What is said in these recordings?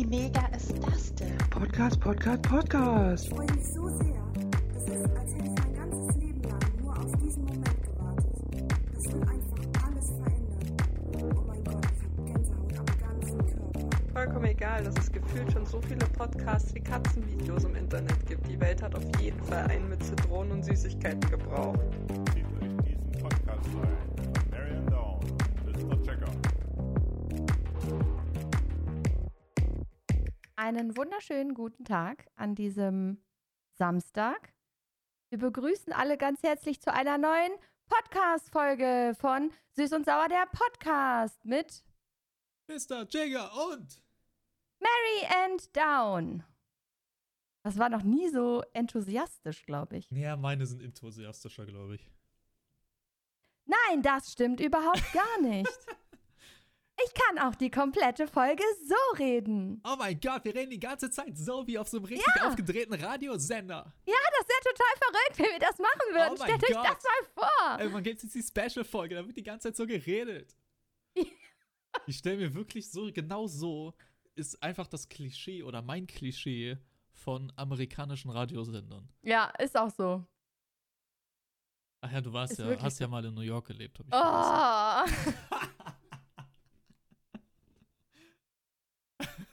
Wie mega ist das denn? Podcast, Podcast, Podcast. Ich freue mich so sehr. Das ist, als hätte ich mein ganzes Leben lang nur auf diesen Moment gewartet. Das will einfach alles verändern. Oh mein Gott, ich habe Gänsehaut am ganzen Körper. Vollkommen egal, dass es gefühlt schon so viele Podcasts wie Katzenvideos im Internet gibt. Die Welt hat auf jeden Fall einen mit Zitronen und Süßigkeiten gebraucht. Titel in diesem Podcast ein. Einen wunderschönen guten Tag an diesem Samstag. Wir begrüßen alle ganz herzlich zu einer neuen Podcast-Folge von Süß und Sauer, der Podcast mit Mr. Jagger und Mary and Down. Das war noch nie so enthusiastisch, glaube ich. Ja, meine sind enthusiastischer, glaube ich. Nein, das stimmt überhaupt gar nicht. Ich kann auch die komplette Folge so reden. Oh mein Gott, wir reden die ganze Zeit so wie auf so einem richtig Ja. aufgedrehten Radiosender. Ja, das wäre total verrückt, wenn wir das machen würden. Oh Stellt euch das mal vor. Ey, man gibt jetzt die Special-Folge, da wird die ganze Zeit so geredet. Ich stelle mir wirklich so, genau so ist einfach das Klischee oder mein Klischee von amerikanischen Radiosendern. Ja, ist auch so. Ach ja, du warst Ist ja, hast ja mal in New York gelebt, hab ich. Oh.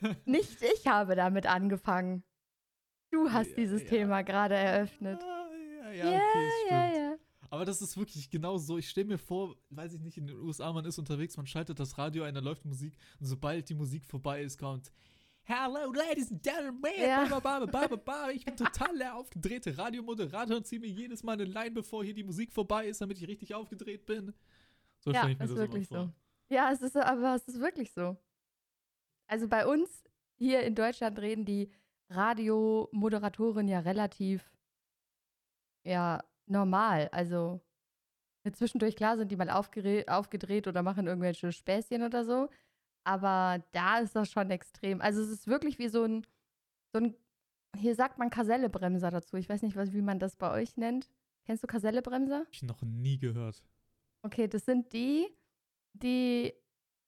Nicht ich habe damit angefangen. Du hast Ja, dieses ja. Thema gerade eröffnet. Ja, ja, Ja, okay, stimmt. Aber das ist wirklich genau so. Ich stelle mir vor, weiß ich nicht, in den USA, man ist unterwegs, man schaltet das Radio ein, da läuft Musik und sobald die Musik vorbei ist, kommt Hello, ladies and gentlemen, Ja. ba, ba, ba, ich bin total der aufgedrehte Radiomoderator und ziehe mir jedes Mal eine Line, bevor hier die Musik vorbei ist, damit ich richtig aufgedreht bin. So Ja, stelle ich mir ist das wirklich so. Ja, es ist aber es ist wirklich so. Also bei uns hier in Deutschland reden die Radiomoderatoren ja relativ ja normal. Also zwischendurch klar sind die mal aufgedreht oder machen irgendwelche Späßchen oder so. Aber da ist das schon extrem. Also es ist wirklich wie so ein, so ein hier sagt man Kasellebremser dazu. Ich weiß nicht, was, wie man das bei euch nennt. Kennst du Kasellebremser? Hab ich noch nie gehört. Okay, das sind die, die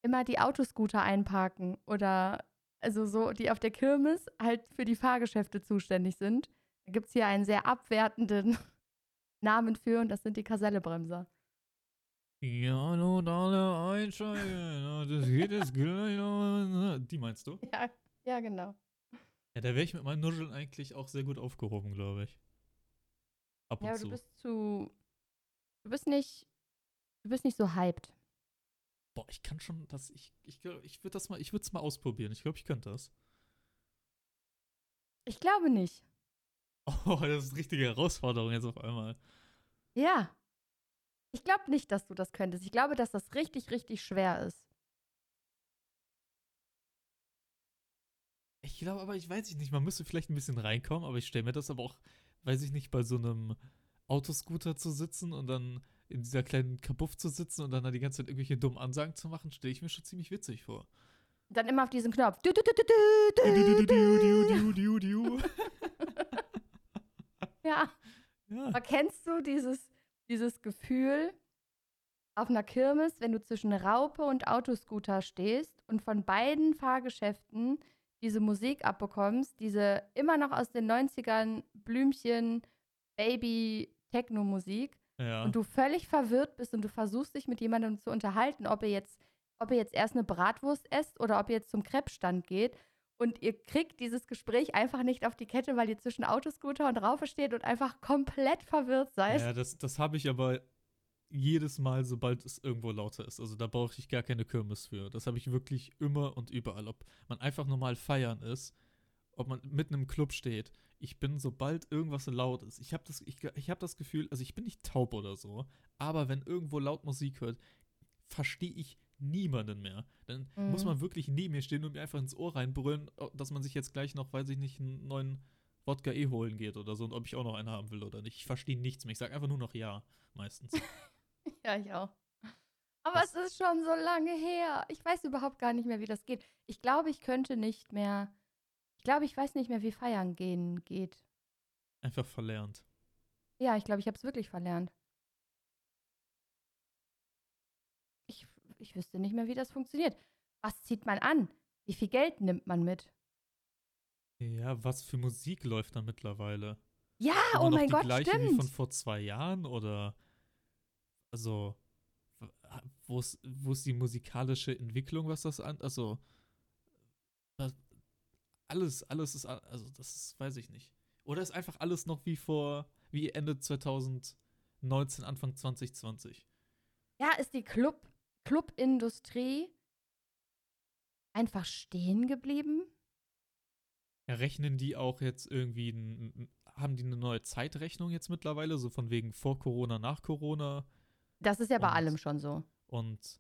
immer die Autoscooter einparken oder also so, die auf der Kirmes halt für die Fahrgeschäfte zuständig sind. Da gibt es hier einen sehr abwertenden Namen für und das sind die Kasellebremser. Ja, und alle einsteigen. Das geht jetzt gleich. noch. Die meinst du? Ja, ja, genau. Ja, da wäre ich mit meinen Nuscheln eigentlich auch sehr gut aufgehoben, glaube ich. Ab und Ja, aber zu. du bist zu. Du bist nicht. Du bist nicht so hyped. Boah, ich kann schon das. Ich, ich, ich würde das mal, ich würde es mal ausprobieren. Ich glaube, ich könnte das. Ich glaube nicht. Oh, das ist eine richtige Herausforderung jetzt auf einmal. Ja. Ich glaube nicht, dass du das könntest. Ich glaube, dass das richtig, richtig schwer ist. Ich glaube aber, ich weiß nicht, man müsste vielleicht ein bisschen reinkommen, aber ich stelle mir das aber auch, weiß ich nicht, bei so einem Autoscooter zu sitzen und dann in dieser kleinen Kabuff zu sitzen und dann da die ganze Zeit irgendwelche dummen Ansagen zu machen, stelle ich mir schon ziemlich witzig vor. Dann immer auf diesen Knopf. Ja. Ja. Aber kennst du dieses, dieses Gefühl auf einer Kirmes, wenn du zwischen Raupe und Autoscooter stehst und von beiden Fahrgeschäften diese Musik abbekommst, diese immer noch aus den 90ern Blümchen, Baby, Techno-Musik ja. und du völlig verwirrt bist und du versuchst dich mit jemandem zu unterhalten, ob ihr jetzt, ob ihr jetzt erst eine Bratwurst esst oder ob ihr jetzt zum Krebsstand geht. Und ihr kriegt dieses Gespräch einfach nicht auf die Kette, weil ihr zwischen Autoscooter und Raupe steht und einfach komplett verwirrt seid. Ja, das, das habe ich aber jedes Mal, sobald es irgendwo lauter ist. Also da brauche ich gar keine Kirmes für. Das habe ich wirklich immer und überall. Ob man einfach normal feiern ist, ob man mitten im Club steht. Ich bin, sobald irgendwas laut ist, ich habe das, ich, ich hab das Gefühl, also ich bin nicht taub oder so, aber wenn irgendwo laut Musik hört, verstehe ich niemanden mehr. Dann Mhm. muss man wirklich neben mir stehen und mir einfach ins Ohr reinbrüllen, dass man sich jetzt gleich noch, weiß ich nicht, einen neuen Wodka eh holen geht oder so und ob ich auch noch einen haben will oder nicht. Ich verstehe nichts mehr. Ich sage einfach nur noch ja, meistens. Ja, ich auch. Aber es ist schon so lange her. Ich weiß überhaupt gar nicht mehr, wie das geht. Ich glaube, ich könnte nicht mehr. Ich glaube, ich weiß nicht mehr, wie feiern gehen geht. Einfach verlernt. Ja, ich glaube, ich habe es wirklich verlernt. Ich ich wüsste nicht mehr, wie das funktioniert. Was zieht man an? Wie viel Geld nimmt man mit? Ja, was für Musik läuft da mittlerweile? Ja, Immer oh mein die Gott, gleiche wie von stimmt. vor zwei Jahren oder also w- wo ist wo ist die musikalische Entwicklung, was das an also was, alles alles ist also das ist, weiß ich nicht. Oder ist einfach alles noch wie vor wie Ende 2019 Anfang 2020? Ja, ist die Club, Clubindustrie einfach stehen geblieben? Ja, rechnen die auch jetzt irgendwie haben die eine neue Zeitrechnung jetzt mittlerweile so von wegen vor Corona, nach Corona? Das ist ja bei Und- allem schon so. Und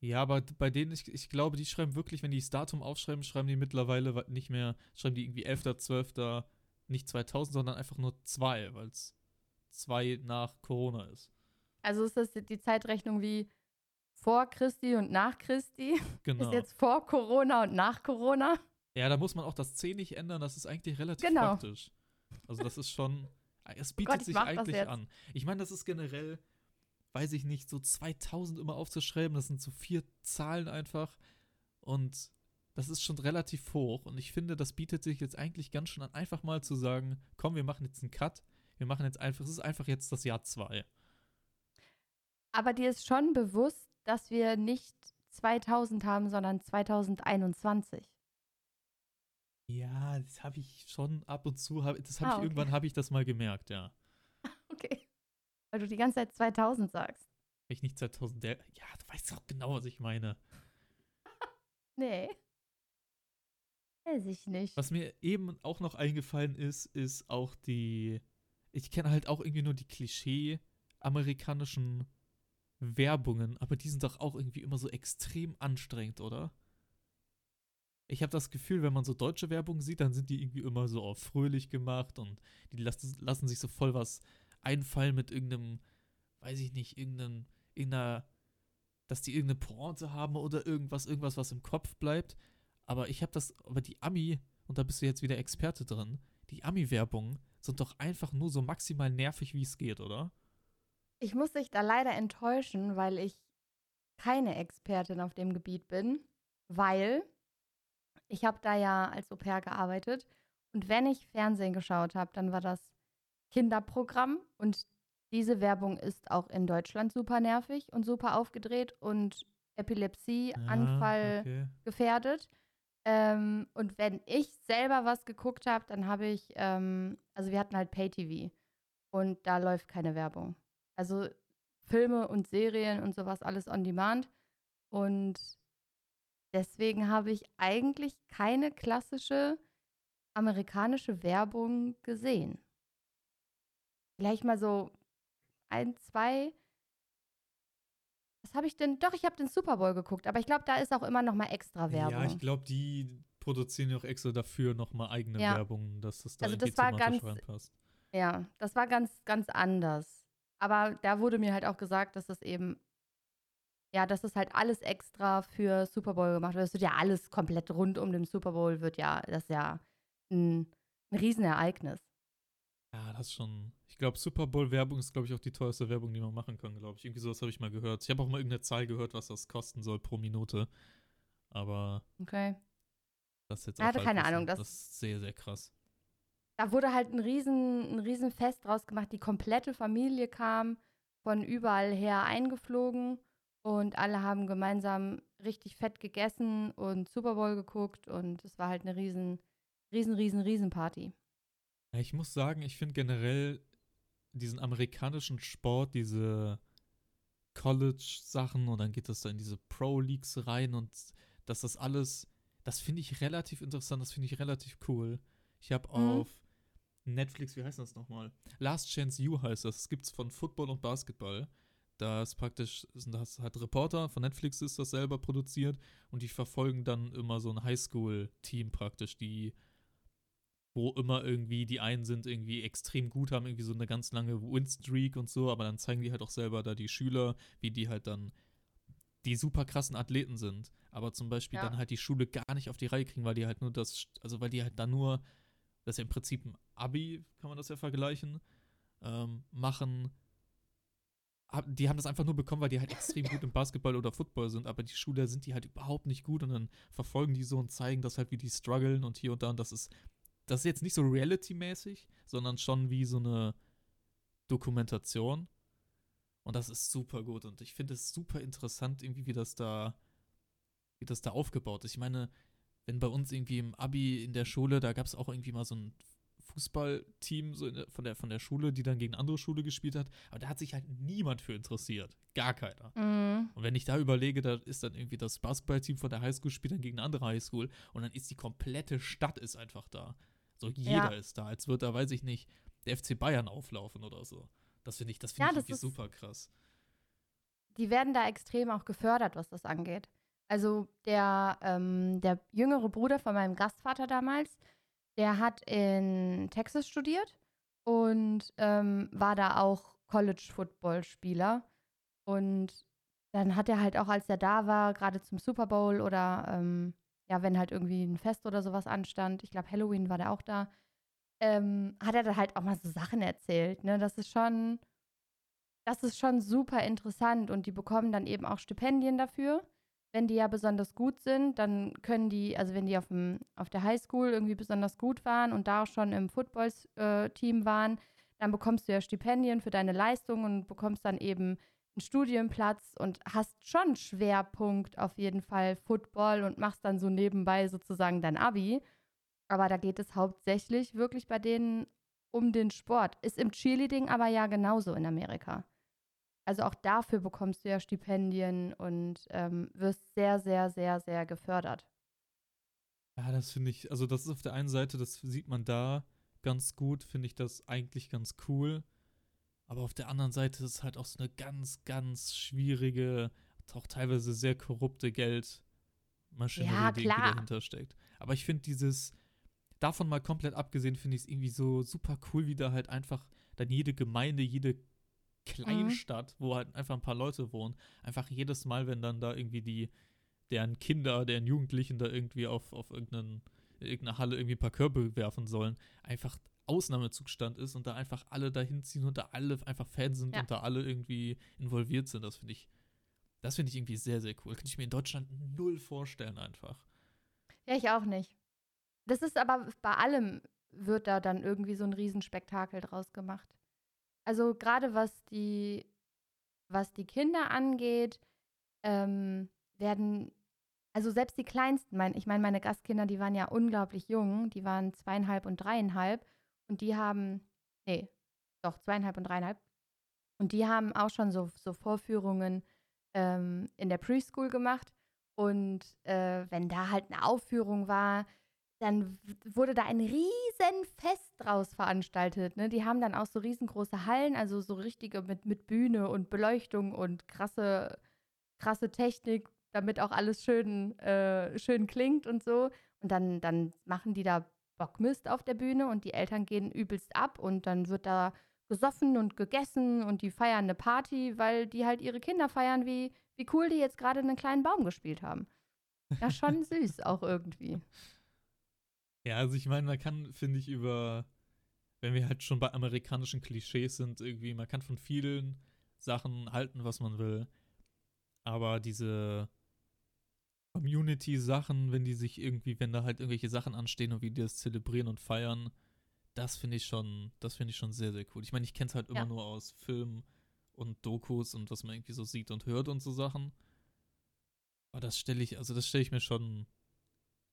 ja, aber bei denen, ich, ich glaube, die schreiben wirklich, wenn die das Datum aufschreiben, schreiben die mittlerweile nicht mehr, schreiben die irgendwie 11.12., nicht 2000, sondern einfach nur 2, weil es 2 nach Corona ist. Also ist das die Zeitrechnung wie vor Christi und nach Christi? Genau. Ist jetzt vor Corona und nach Corona? Ja, da muss man auch das C nicht ändern, das ist eigentlich relativ Genau. praktisch. Also das ist schon, es Oh bietet Gott, ich sich eigentlich an. Ich meine, das ist generell, weiß ich nicht, so 2000 immer aufzuschreiben, das sind so vier Zahlen einfach und das ist schon relativ hoch und ich finde, das bietet sich jetzt eigentlich ganz schön an, einfach mal zu sagen, komm, wir machen jetzt einen Cut, wir machen jetzt einfach, es ist einfach jetzt das Jahr 2. Aber dir ist schon bewusst, dass wir nicht 2000 haben, sondern 2021. Ja, das habe ich schon ab und zu, das habe Ah, ich okay. irgendwann, habe ich das mal gemerkt, ja. Okay. Weil du die ganze Zeit 2000 sagst. Ich nicht 2000, der, ja, du weißt doch genau, was ich meine. Nee. Weiß ich nicht. Was mir eben auch noch eingefallen ist, ist auch die. Ich kenne halt auch irgendwie nur die Klischee-amerikanischen Werbungen, aber die sind doch auch irgendwie immer so extrem anstrengend, oder? Ich habe das Gefühl, wenn man so deutsche Werbung sieht, dann sind die irgendwie immer so auf fröhlich gemacht und die lassen, lassen sich so voll was einfallen mit irgendeinem, weiß ich nicht, irgendeinem, irgendeiner, dass die irgendeine Pointe haben oder irgendwas, irgendwas, was im Kopf bleibt. Aber ich habe das, aber die Ami, und da bist du jetzt wieder Experte drin, die Ami-Werbungen sind doch einfach nur so maximal nervig, wie es geht, oder? Ich muss dich da leider enttäuschen, weil ich keine Expertin auf dem Gebiet bin, weil ich habe da ja als Au pair gearbeitet und wenn ich Fernsehen geschaut habe, dann war das Kinderprogramm und diese Werbung ist auch in Deutschland super nervig und super aufgedreht und Epilepsie, Anfall okay. gefährdet. Ähm, und wenn ich selber was geguckt habe, dann habe ich, ähm, also wir hatten halt Pay-TV und da läuft keine Werbung. Also Filme und Serien und sowas alles on demand. Und deswegen habe ich eigentlich keine klassische amerikanische Werbung gesehen. Vielleicht mal so ein, zwei. Was habe ich denn? Doch, ich habe den Super Bowl geguckt, aber ich glaube, da ist auch immer noch mal extra Werbung. Ja, ich glaube, die produzieren ja auch extra dafür nochmal eigene Ja. Werbung, dass das da Also das war ganz- reinpasst. Ja, das war ganz, ganz anders. Aber da wurde mir halt auch gesagt, dass das eben, ja, dass das halt alles extra für Super Bowl gemacht wird. Es wird ja alles komplett rund um den Super Bowl, wird ja, das ist ja ein, ein Riesenereignis. Ja, das ist schon. Ich glaube, Super Bowl-Werbung ist, glaube ich, auch die teuerste Werbung, die man machen kann, glaube ich. Irgendwie sowas habe ich mal gehört. Ich habe auch mal irgendeine Zahl gehört, was das kosten soll pro Minute. Aber Okay. das ist jetzt Ich hatte keine. Ahnung, das- das ist sehr, sehr krass. Da wurde halt ein riesen, ein riesen Fest draus gemacht. Die komplette Familie kam von überall her eingeflogen und alle haben gemeinsam richtig fett gegessen und Super Bowl geguckt und es war halt eine riesen, riesen, riesen, riesen Party. Ich muss sagen, ich finde generell diesen amerikanischen Sport, diese College-Sachen und dann geht das da in diese Pro-Leagues rein und dass das alles, das finde ich relativ interessant, das finde ich relativ cool. Ich habe Mhm. auf Netflix, wie heißt das nochmal? Last Chance You heißt das. Das gibt's von Football und Basketball. Da ist praktisch, das halt Reporter, von Netflix ist das selber produziert und die verfolgen dann immer so ein Highschool-Team praktisch, die wo immer irgendwie die einen sind irgendwie extrem gut, haben irgendwie so eine ganz lange Win-Streak und so, aber dann zeigen die halt auch selber da die Schüler, wie die halt dann die super krassen Athleten sind, aber zum Beispiel Ja. dann halt die Schule gar nicht auf die Reihe kriegen, weil die halt nur das, also weil die halt dann nur, das ist ja im Prinzip ein Abi, kann man das ja vergleichen, ähm, machen die haben das einfach nur bekommen, weil die halt extrem gut im Basketball oder Football sind, aber die Schüler sind die halt überhaupt nicht gut und dann verfolgen die so und zeigen das halt, wie die strugglen und hier und da und das ist, das ist jetzt nicht so reality-mäßig, sondern schon wie so eine Dokumentation und das ist super gut und ich finde es super interessant irgendwie, wie das da, wie das da aufgebaut ist. Ich meine, wenn bei uns irgendwie im Abi in der Schule, da gab es auch irgendwie mal so ein Fußballteam so der, von, der, von der Schule, die dann gegen eine andere Schule gespielt hat. Aber da hat sich halt niemand für interessiert. Gar keiner. Mhm. Und wenn ich da überlege, da ist dann irgendwie das Basketballteam von der Highschool spielt dann gegen eine andere Highschool und dann ist die komplette Stadt ist einfach da. So jeder Ja. ist da, als würde da, weiß ich nicht, der FC Bayern auflaufen oder so. Das finde ich, das finde Ja, ich das super krass. die werden da extrem auch gefördert, was das angeht. Also der, ähm, der jüngere Bruder von meinem Gastvater damals, der hat in Texas studiert und ähm, war da auch College-Football-Spieler. Und dann hat er halt auch, als er da war, gerade zum Super Bowl oder ähm, ja, wenn halt irgendwie ein Fest oder sowas anstand, ich glaube Halloween war der auch da, ähm, hat er da halt auch mal so Sachen erzählt. Ne? Das ist schon, das ist schon super interessant und die bekommen dann eben auch Stipendien dafür. Wenn die ja besonders gut sind, dann können die, also wenn die auf, dem, auf der Highschool irgendwie besonders gut waren und da auch schon im Football-Team waren, dann bekommst du ja Stipendien für deine Leistung und bekommst dann eben einen Studienplatz und hast schon Schwerpunkt auf jeden Fall Football und machst dann so nebenbei sozusagen dein Abi. Aber da geht es hauptsächlich wirklich bei denen um den Sport. Ist im Cheerleading aber ja genauso in Amerika. Also auch dafür bekommst du ja Stipendien und ähm, wirst sehr, sehr, sehr, sehr gefördert. Ja, das finde ich, also das ist auf der einen Seite, das sieht man da ganz gut, finde ich das eigentlich ganz cool. Aber auf der anderen Seite ist es halt auch so eine ganz, ganz schwierige, auch teilweise sehr korrupte Geldmaschinerie, Ja, die dahinter steckt. Aber ich finde dieses, davon mal komplett abgesehen, finde ich es irgendwie so super cool, wie da halt einfach dann jede Gemeinde, jede Kleinstadt, wo halt einfach ein paar Leute wohnen, einfach jedes Mal, wenn dann da irgendwie die, deren Kinder, deren Jugendlichen da irgendwie auf, auf irgendeinen, irgendeine Halle irgendwie ein paar Körbe werfen sollen, einfach Ausnahmezustand ist und da einfach alle dahin ziehen und da alle einfach Fans sind Ja. und da alle irgendwie involviert sind. Das finde ich, das finde ich irgendwie sehr, sehr cool. Könnte ich mir in Deutschland null vorstellen einfach. Ja, ich auch nicht. Das ist aber bei allem wird da dann irgendwie so ein Riesenspektakel draus gemacht. Also gerade was die, was die Kinder angeht, ähm, werden, also selbst die Kleinsten, mein, ich meine, meine Gastkinder, die waren ja unglaublich jung, die waren zweieinhalb und dreieinhalb und die haben, nee, doch, zweieinhalb und dreieinhalb. Und die haben auch schon so, so Vorführungen ähm, in der Preschool gemacht. Und äh, wenn da halt eine Aufführung war, dann wurde da ein riesen Fest draus veranstaltet. Ne? Die haben dann auch so riesengroße Hallen, also so richtige mit, mit Bühne und Beleuchtung und krasse, krasse Technik, damit auch alles schön, äh, schön klingt und so. Und dann, dann machen die da Bockmist auf der Bühne und die Eltern gehen übelst ab und dann wird da gesoffen und gegessen und die feiern eine Party, weil die halt ihre Kinder feiern, wie, wie cool die jetzt gerade einen kleinen Baum gespielt haben. Ja, schon süß auch irgendwie. Ja, also ich meine, man kann, finde ich, über, wenn wir halt schon bei amerikanischen Klischees sind, irgendwie, man kann von vielen Sachen halten, was man will. Aber diese Community-Sachen, wenn die sich irgendwie, wenn da halt irgendwelche Sachen anstehen und wie die das zelebrieren und feiern, das finde ich schon, das finde ich schon sehr, sehr cool. Ich meine, ich kenne es halt immer Ja. nur aus Filmen und Dokus und was man irgendwie so sieht und hört und so Sachen. Aber das stelle ich, also das stelle ich mir schon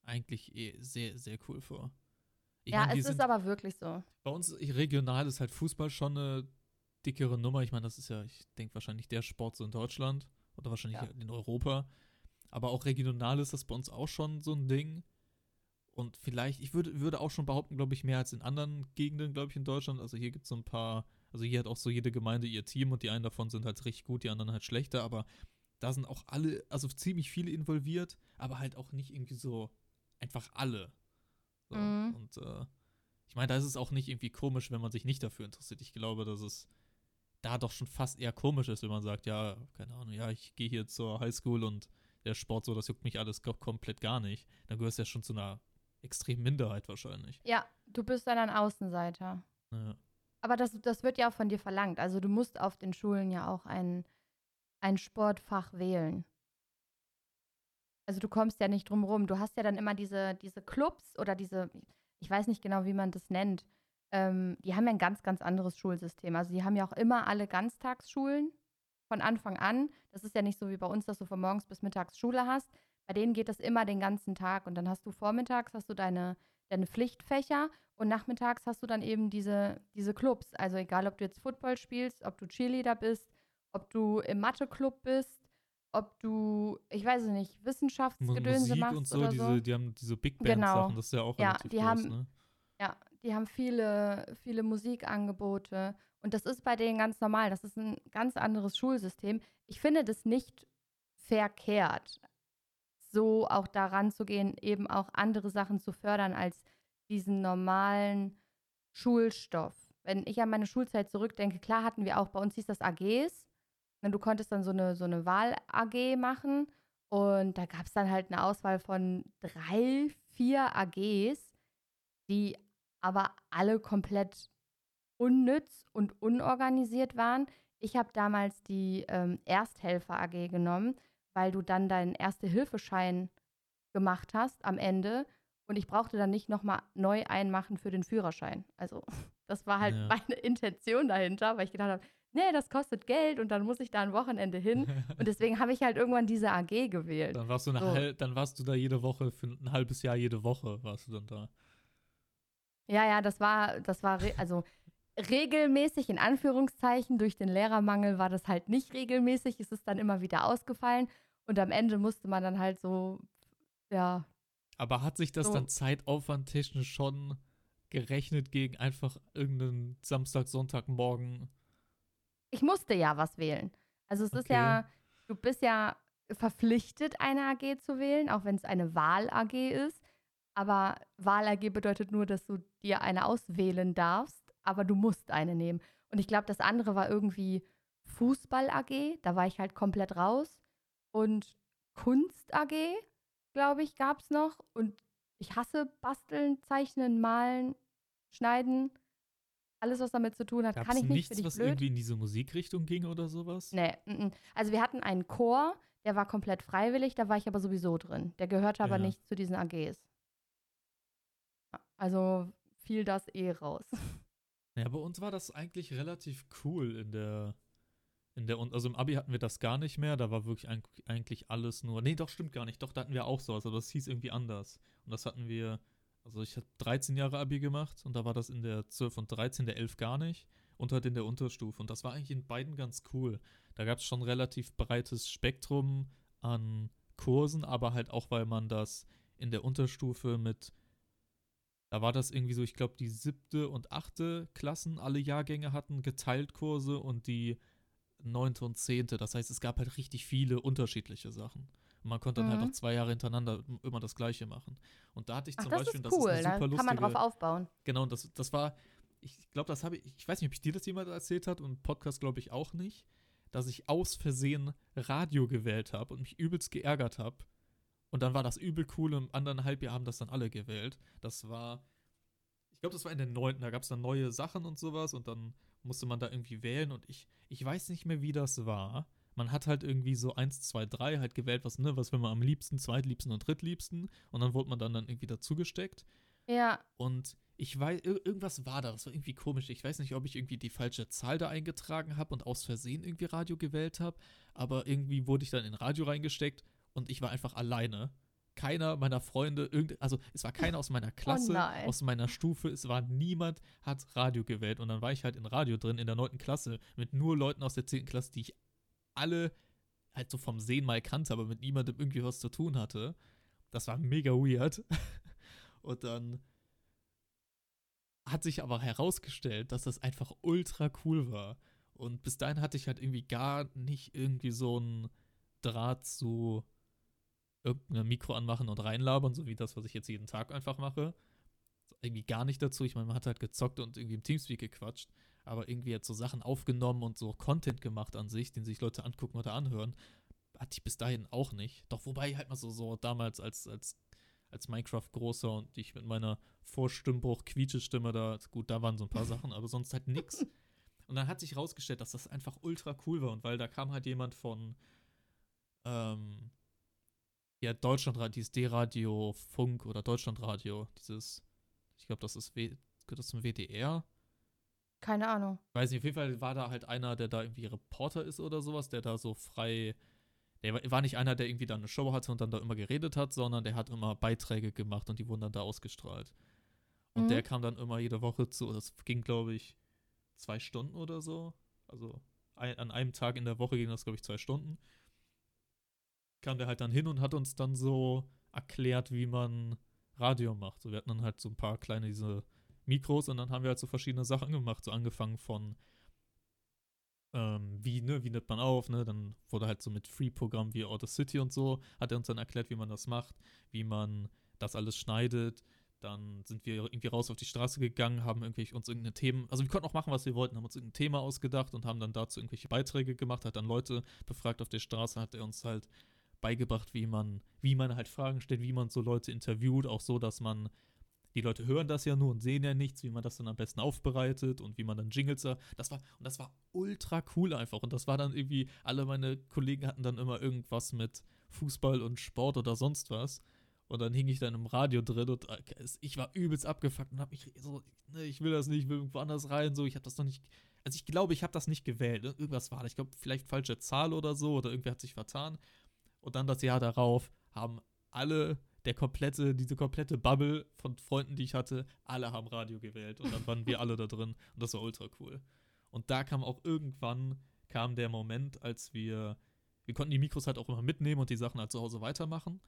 eigentlich eh sehr, sehr cool vor. Ich ja, meine, die es ist sind- aber wirklich so. bei uns regional ist halt Fußball schon eine dickere Nummer. Ich meine, das ist ja, ich denke wahrscheinlich der Sport so in Deutschland oder wahrscheinlich Ja. in Europa. Aber auch regional ist das bei uns auch schon so ein Ding. Und vielleicht, ich würde, würde auch schon behaupten, glaube ich, mehr als in anderen Gegenden, glaube ich, in Deutschland. Also hier gibt es so ein paar, also hier hat auch so jede Gemeinde ihr Team und die einen davon sind halt richtig gut, die anderen halt schlechter, aber da sind auch alle, also ziemlich viele involviert, aber halt auch nicht irgendwie so einfach alle. So, Mhm. Und äh, ich meine, da ist es auch nicht irgendwie komisch, wenn man sich nicht dafür interessiert. Ich glaube, dass es da doch schon fast eher komisch ist, wenn man sagt, ja, keine Ahnung, ja, ich gehe hier zur Highschool und der Sport so, das juckt mich alles ko- komplett gar nicht. Dann gehörst du ja schon zu einer extremen Minderheit wahrscheinlich. Ja, du bist dann ein Außenseiter. Ja. Aber das, das wird ja auch von dir verlangt. Also du musst auf den Schulen ja auch ein, ein Sportfach wählen. Also du kommst ja nicht drum rum. Du hast ja dann immer diese, diese Clubs oder diese, ich weiß nicht genau, wie man das nennt. Ähm, die haben ja ein ganz, ganz anderes Schulsystem. Also die haben ja auch immer alle Ganztagsschulen von Anfang an. Das ist ja nicht so wie bei uns, dass du von morgens bis mittags Schule hast. Bei denen geht das immer den ganzen Tag und dann hast du vormittags hast du deine, deine Pflichtfächer und nachmittags hast du dann eben diese, diese Clubs. Also egal, ob du jetzt Football spielst, ob du Cheerleader bist, ob du im Mathe-Club bist, ob du, ich weiß es nicht, Wissenschaftsgedönse Musik machst und so, oder diese, so. die haben diese Big Genau. Band-Sachen, das ist ja auch Ja, die groß, haben- ne? Ja, die haben viele, viele Musikangebote und das ist bei denen ganz normal. Das ist ein ganz anderes Schulsystem. Ich finde das nicht verkehrt, so auch daran zu gehen, eben auch andere Sachen zu fördern als diesen normalen Schulstoff. Wenn ich an meine Schulzeit zurückdenke, klar hatten wir auch, bei uns hieß das AGs. Und du konntest dann so eine, so eine Wahl-AG machen. Und da gab es dann halt eine Auswahl von drei, vier AGs, die aber alle komplett unnütz und unorganisiert waren. Ich habe damals die ähm, Ersthelfer AG genommen, weil du dann deinen Erste-Hilfeschein gemacht hast am Ende und ich brauchte dann nicht nochmal neu einmachen für den Führerschein. Also das war halt Ja. meine Intention dahinter, weil ich gedacht habe, nee, das kostet Geld und dann muss ich da ein Wochenende hin. Und deswegen habe ich halt irgendwann diese AG gewählt. dann warst du So. dann warst du da jede Woche für ein halbes Jahr jede Woche warst du dann da. Ja, ja, das war, das war, also regelmäßig in Anführungszeichen. Durch den Lehrermangel war das halt nicht regelmäßig. Es ist dann immer wieder ausgefallen. Und am Ende musste man dann halt so, ja, Aber hat sich das So. dann zeitaufwandtechnisch schon gerechnet gegen einfach irgendeinen Samstag, Sonntagmorgen? ich musste ja was wählen. Also es ist Okay. ja, du bist ja verpflichtet, eine AG zu wählen, auch wenn es eine Wahl-AG ist. Aber Wahl-AG bedeutet nur, dass du dir eine auswählen darfst, aber du musst eine nehmen. Und ich glaube, das andere war irgendwie Fußball-AG, da war ich halt komplett raus. Und Kunst-AG, glaube ich, gab es noch. Und ich hasse Basteln, Zeichnen, Malen, Schneiden. Alles, was damit zu tun hat, Gab kann ich nicht. nichts, was blöd. irgendwie in diese Musikrichtung ging oder sowas? Nee, mm, mm. also wir hatten einen Chor, der war komplett freiwillig, da war ich aber sowieso drin. Der gehörte aber Ja. nicht zu diesen AGs. Also fiel das eh raus. Ja, bei uns war das eigentlich relativ cool in der, in der, also im Abi hatten wir das gar nicht mehr, da war wirklich eig- eigentlich alles nur, nee, doch, stimmt gar nicht, doch, da hatten wir auch sowas, aber das hieß irgendwie anders. Und das hatten wir, also ich habe 13 Jahre Abi gemacht und da war das in der 12 und 13, der 11 gar nicht und halt in der Unterstufe. Und das war eigentlich in beiden ganz cool. Da gab es schon relativ breites Spektrum an Kursen, aber halt auch, weil man das in der Unterstufe mit da war das irgendwie so, ich glaube, die siebte und achte Klassen, alle Jahrgänge hatten geteilt Kurse und die neunte und zehnte. Das heißt, es gab halt richtig viele unterschiedliche Sachen. Und man konnte dann halt Mhm. auch zwei Jahre hintereinander immer das Gleiche machen. Und da hatte ich Ach, zum das Beispiel, ist das cool, ist da eine super kann man drauf aufbauen. Genau, und das, das war, ich glaube, das habe ich, ich weiß nicht, ob ich dir das jemand erzählt hat und im Podcast glaube ich auch nicht, dass ich aus Versehen Radio gewählt habe und mich übelst geärgert habe. Und dann war das übel cool und im anderen Halbjahr haben das dann alle gewählt. Das war, ich glaube, das war in der neunten, da gab es dann neue Sachen und sowas und dann musste man da irgendwie wählen und ich, ich weiß nicht mehr, wie das war. Man hat halt irgendwie so 1, 2, 3 halt gewählt, was, ne, was will man am liebsten, zweitliebsten und drittliebsten und dann wurde man dann, dann irgendwie dazugesteckt. Ja, Und ich weiß, ir- irgendwas war da, das war irgendwie komisch. Ich weiß nicht, ob ich irgendwie die falsche Zahl da eingetragen habe und aus Versehen irgendwie Radio gewählt habe, aber irgendwie wurde ich dann in Radio reingesteckt und ich war einfach alleine. Keiner meiner Freunde, irgend, also es war keiner aus meiner Klasse, nein. aus meiner Stufe, es war niemand, hat Radio gewählt. Und dann war ich halt in Radio drin, in der 9. Klasse, mit nur Leuten aus der 10. Klasse, die ich alle halt so vom Sehen mal kannte, aber mit niemandem irgendwie was zu tun hatte. Das war mega weird. Und dann hat sich aber herausgestellt, dass das einfach ultra cool war. Und bis dahin hatte ich halt irgendwie gar nicht irgendwie so einen Draht zu irgendeinem Mikro anmachen und reinlabern, so wie das, was ich jetzt jeden Tag einfach mache. Irgendwie gar nicht dazu. Ich meine, man hat halt gezockt und irgendwie im Teamspeak gequatscht, aber irgendwie jetzt so Sachen aufgenommen und so Content gemacht an sich, den sich Leute angucken oder anhören, hatte ich bis dahin auch nicht. Doch wobei halt mal so, so damals als, als als Minecraft großer und ich mit meiner Vorstimmbruch-Quietsche-Stimme da, gut, da waren so ein paar Sachen, aber sonst halt nix. Und dann hat sich rausgestellt, dass das einfach ultra cool war und weil da kam halt jemand von, ähm, ja, Deutschlandradio, dieses D-Radio Funk oder Deutschlandradio, dieses, ich glaube, das ist, w gehört das zum WDR? Keine Ahnung. weiß nicht, auf jeden Fall war da halt einer, der da irgendwie Reporter ist oder sowas, der da so frei. Der wa- war nicht einer, der irgendwie dann eine Show hatte und dann da immer geredet hat, sondern der hat immer Beiträge gemacht und die wurden dann da ausgestrahlt. Und Mhm. der kam dann immer jede Woche zu, das ging, glaube ich, zwei Stunden oder so. Also ein, an einem Tag in der Woche ging das, glaube ich, zwei Stunden. Kam der halt dann hin und hat uns dann so erklärt, wie man Radio macht. So, wir hatten dann halt so ein paar kleine diese Mikros und dann haben wir halt so verschiedene Sachen gemacht, so angefangen von ähm, wie, ne, wie nimmt man auf, ne? Dann wurde halt so mit Free-Programmen wie Outer City und so, hat er uns dann erklärt, wie man das macht, wie man das alles schneidet. Dann sind wir irgendwie raus auf die Straße gegangen, haben irgendwie uns irgendeine Themen, also wir konnten auch machen, was wir wollten, haben uns irgendein Thema ausgedacht und haben dann dazu irgendwelche Beiträge gemacht, hat dann Leute befragt auf der Straße, hat er uns halt beigebracht, wie man, wie man halt Fragen stellt, wie man so Leute interviewt, auch so, dass man die Leute hören das ja nur und sehen ja nichts, wie man das dann am besten aufbereitet und wie man dann Jingles da. Das war, und das war ultra cool einfach. Und das war dann irgendwie, alle meine Kollegen hatten dann immer irgendwas mit Fußball und Sport oder sonst was. Und dann hing ich dann im Radio drin und äh, ich war übelst abgefuckt und hab mich so, ne, ich will das nicht, ich will irgendwo anders rein, so, ich hab das noch nicht, also ich glaube, ich habe das nicht gewählt, irgendwas war da, ich glaube, vielleicht falsche Zahl oder so, oder irgendwer hat sich vertan. Und dann das Jahr darauf haben alle, der komplette, diese komplette Bubble von Freunden, die ich hatte, alle haben Radio gewählt und dann waren wir alle da drin und das war ultra cool. Und da kam auch irgendwann, kam der Moment, als wir, wir konnten die Mikros halt auch immer mitnehmen und die Sachen halt zu Hause weitermachen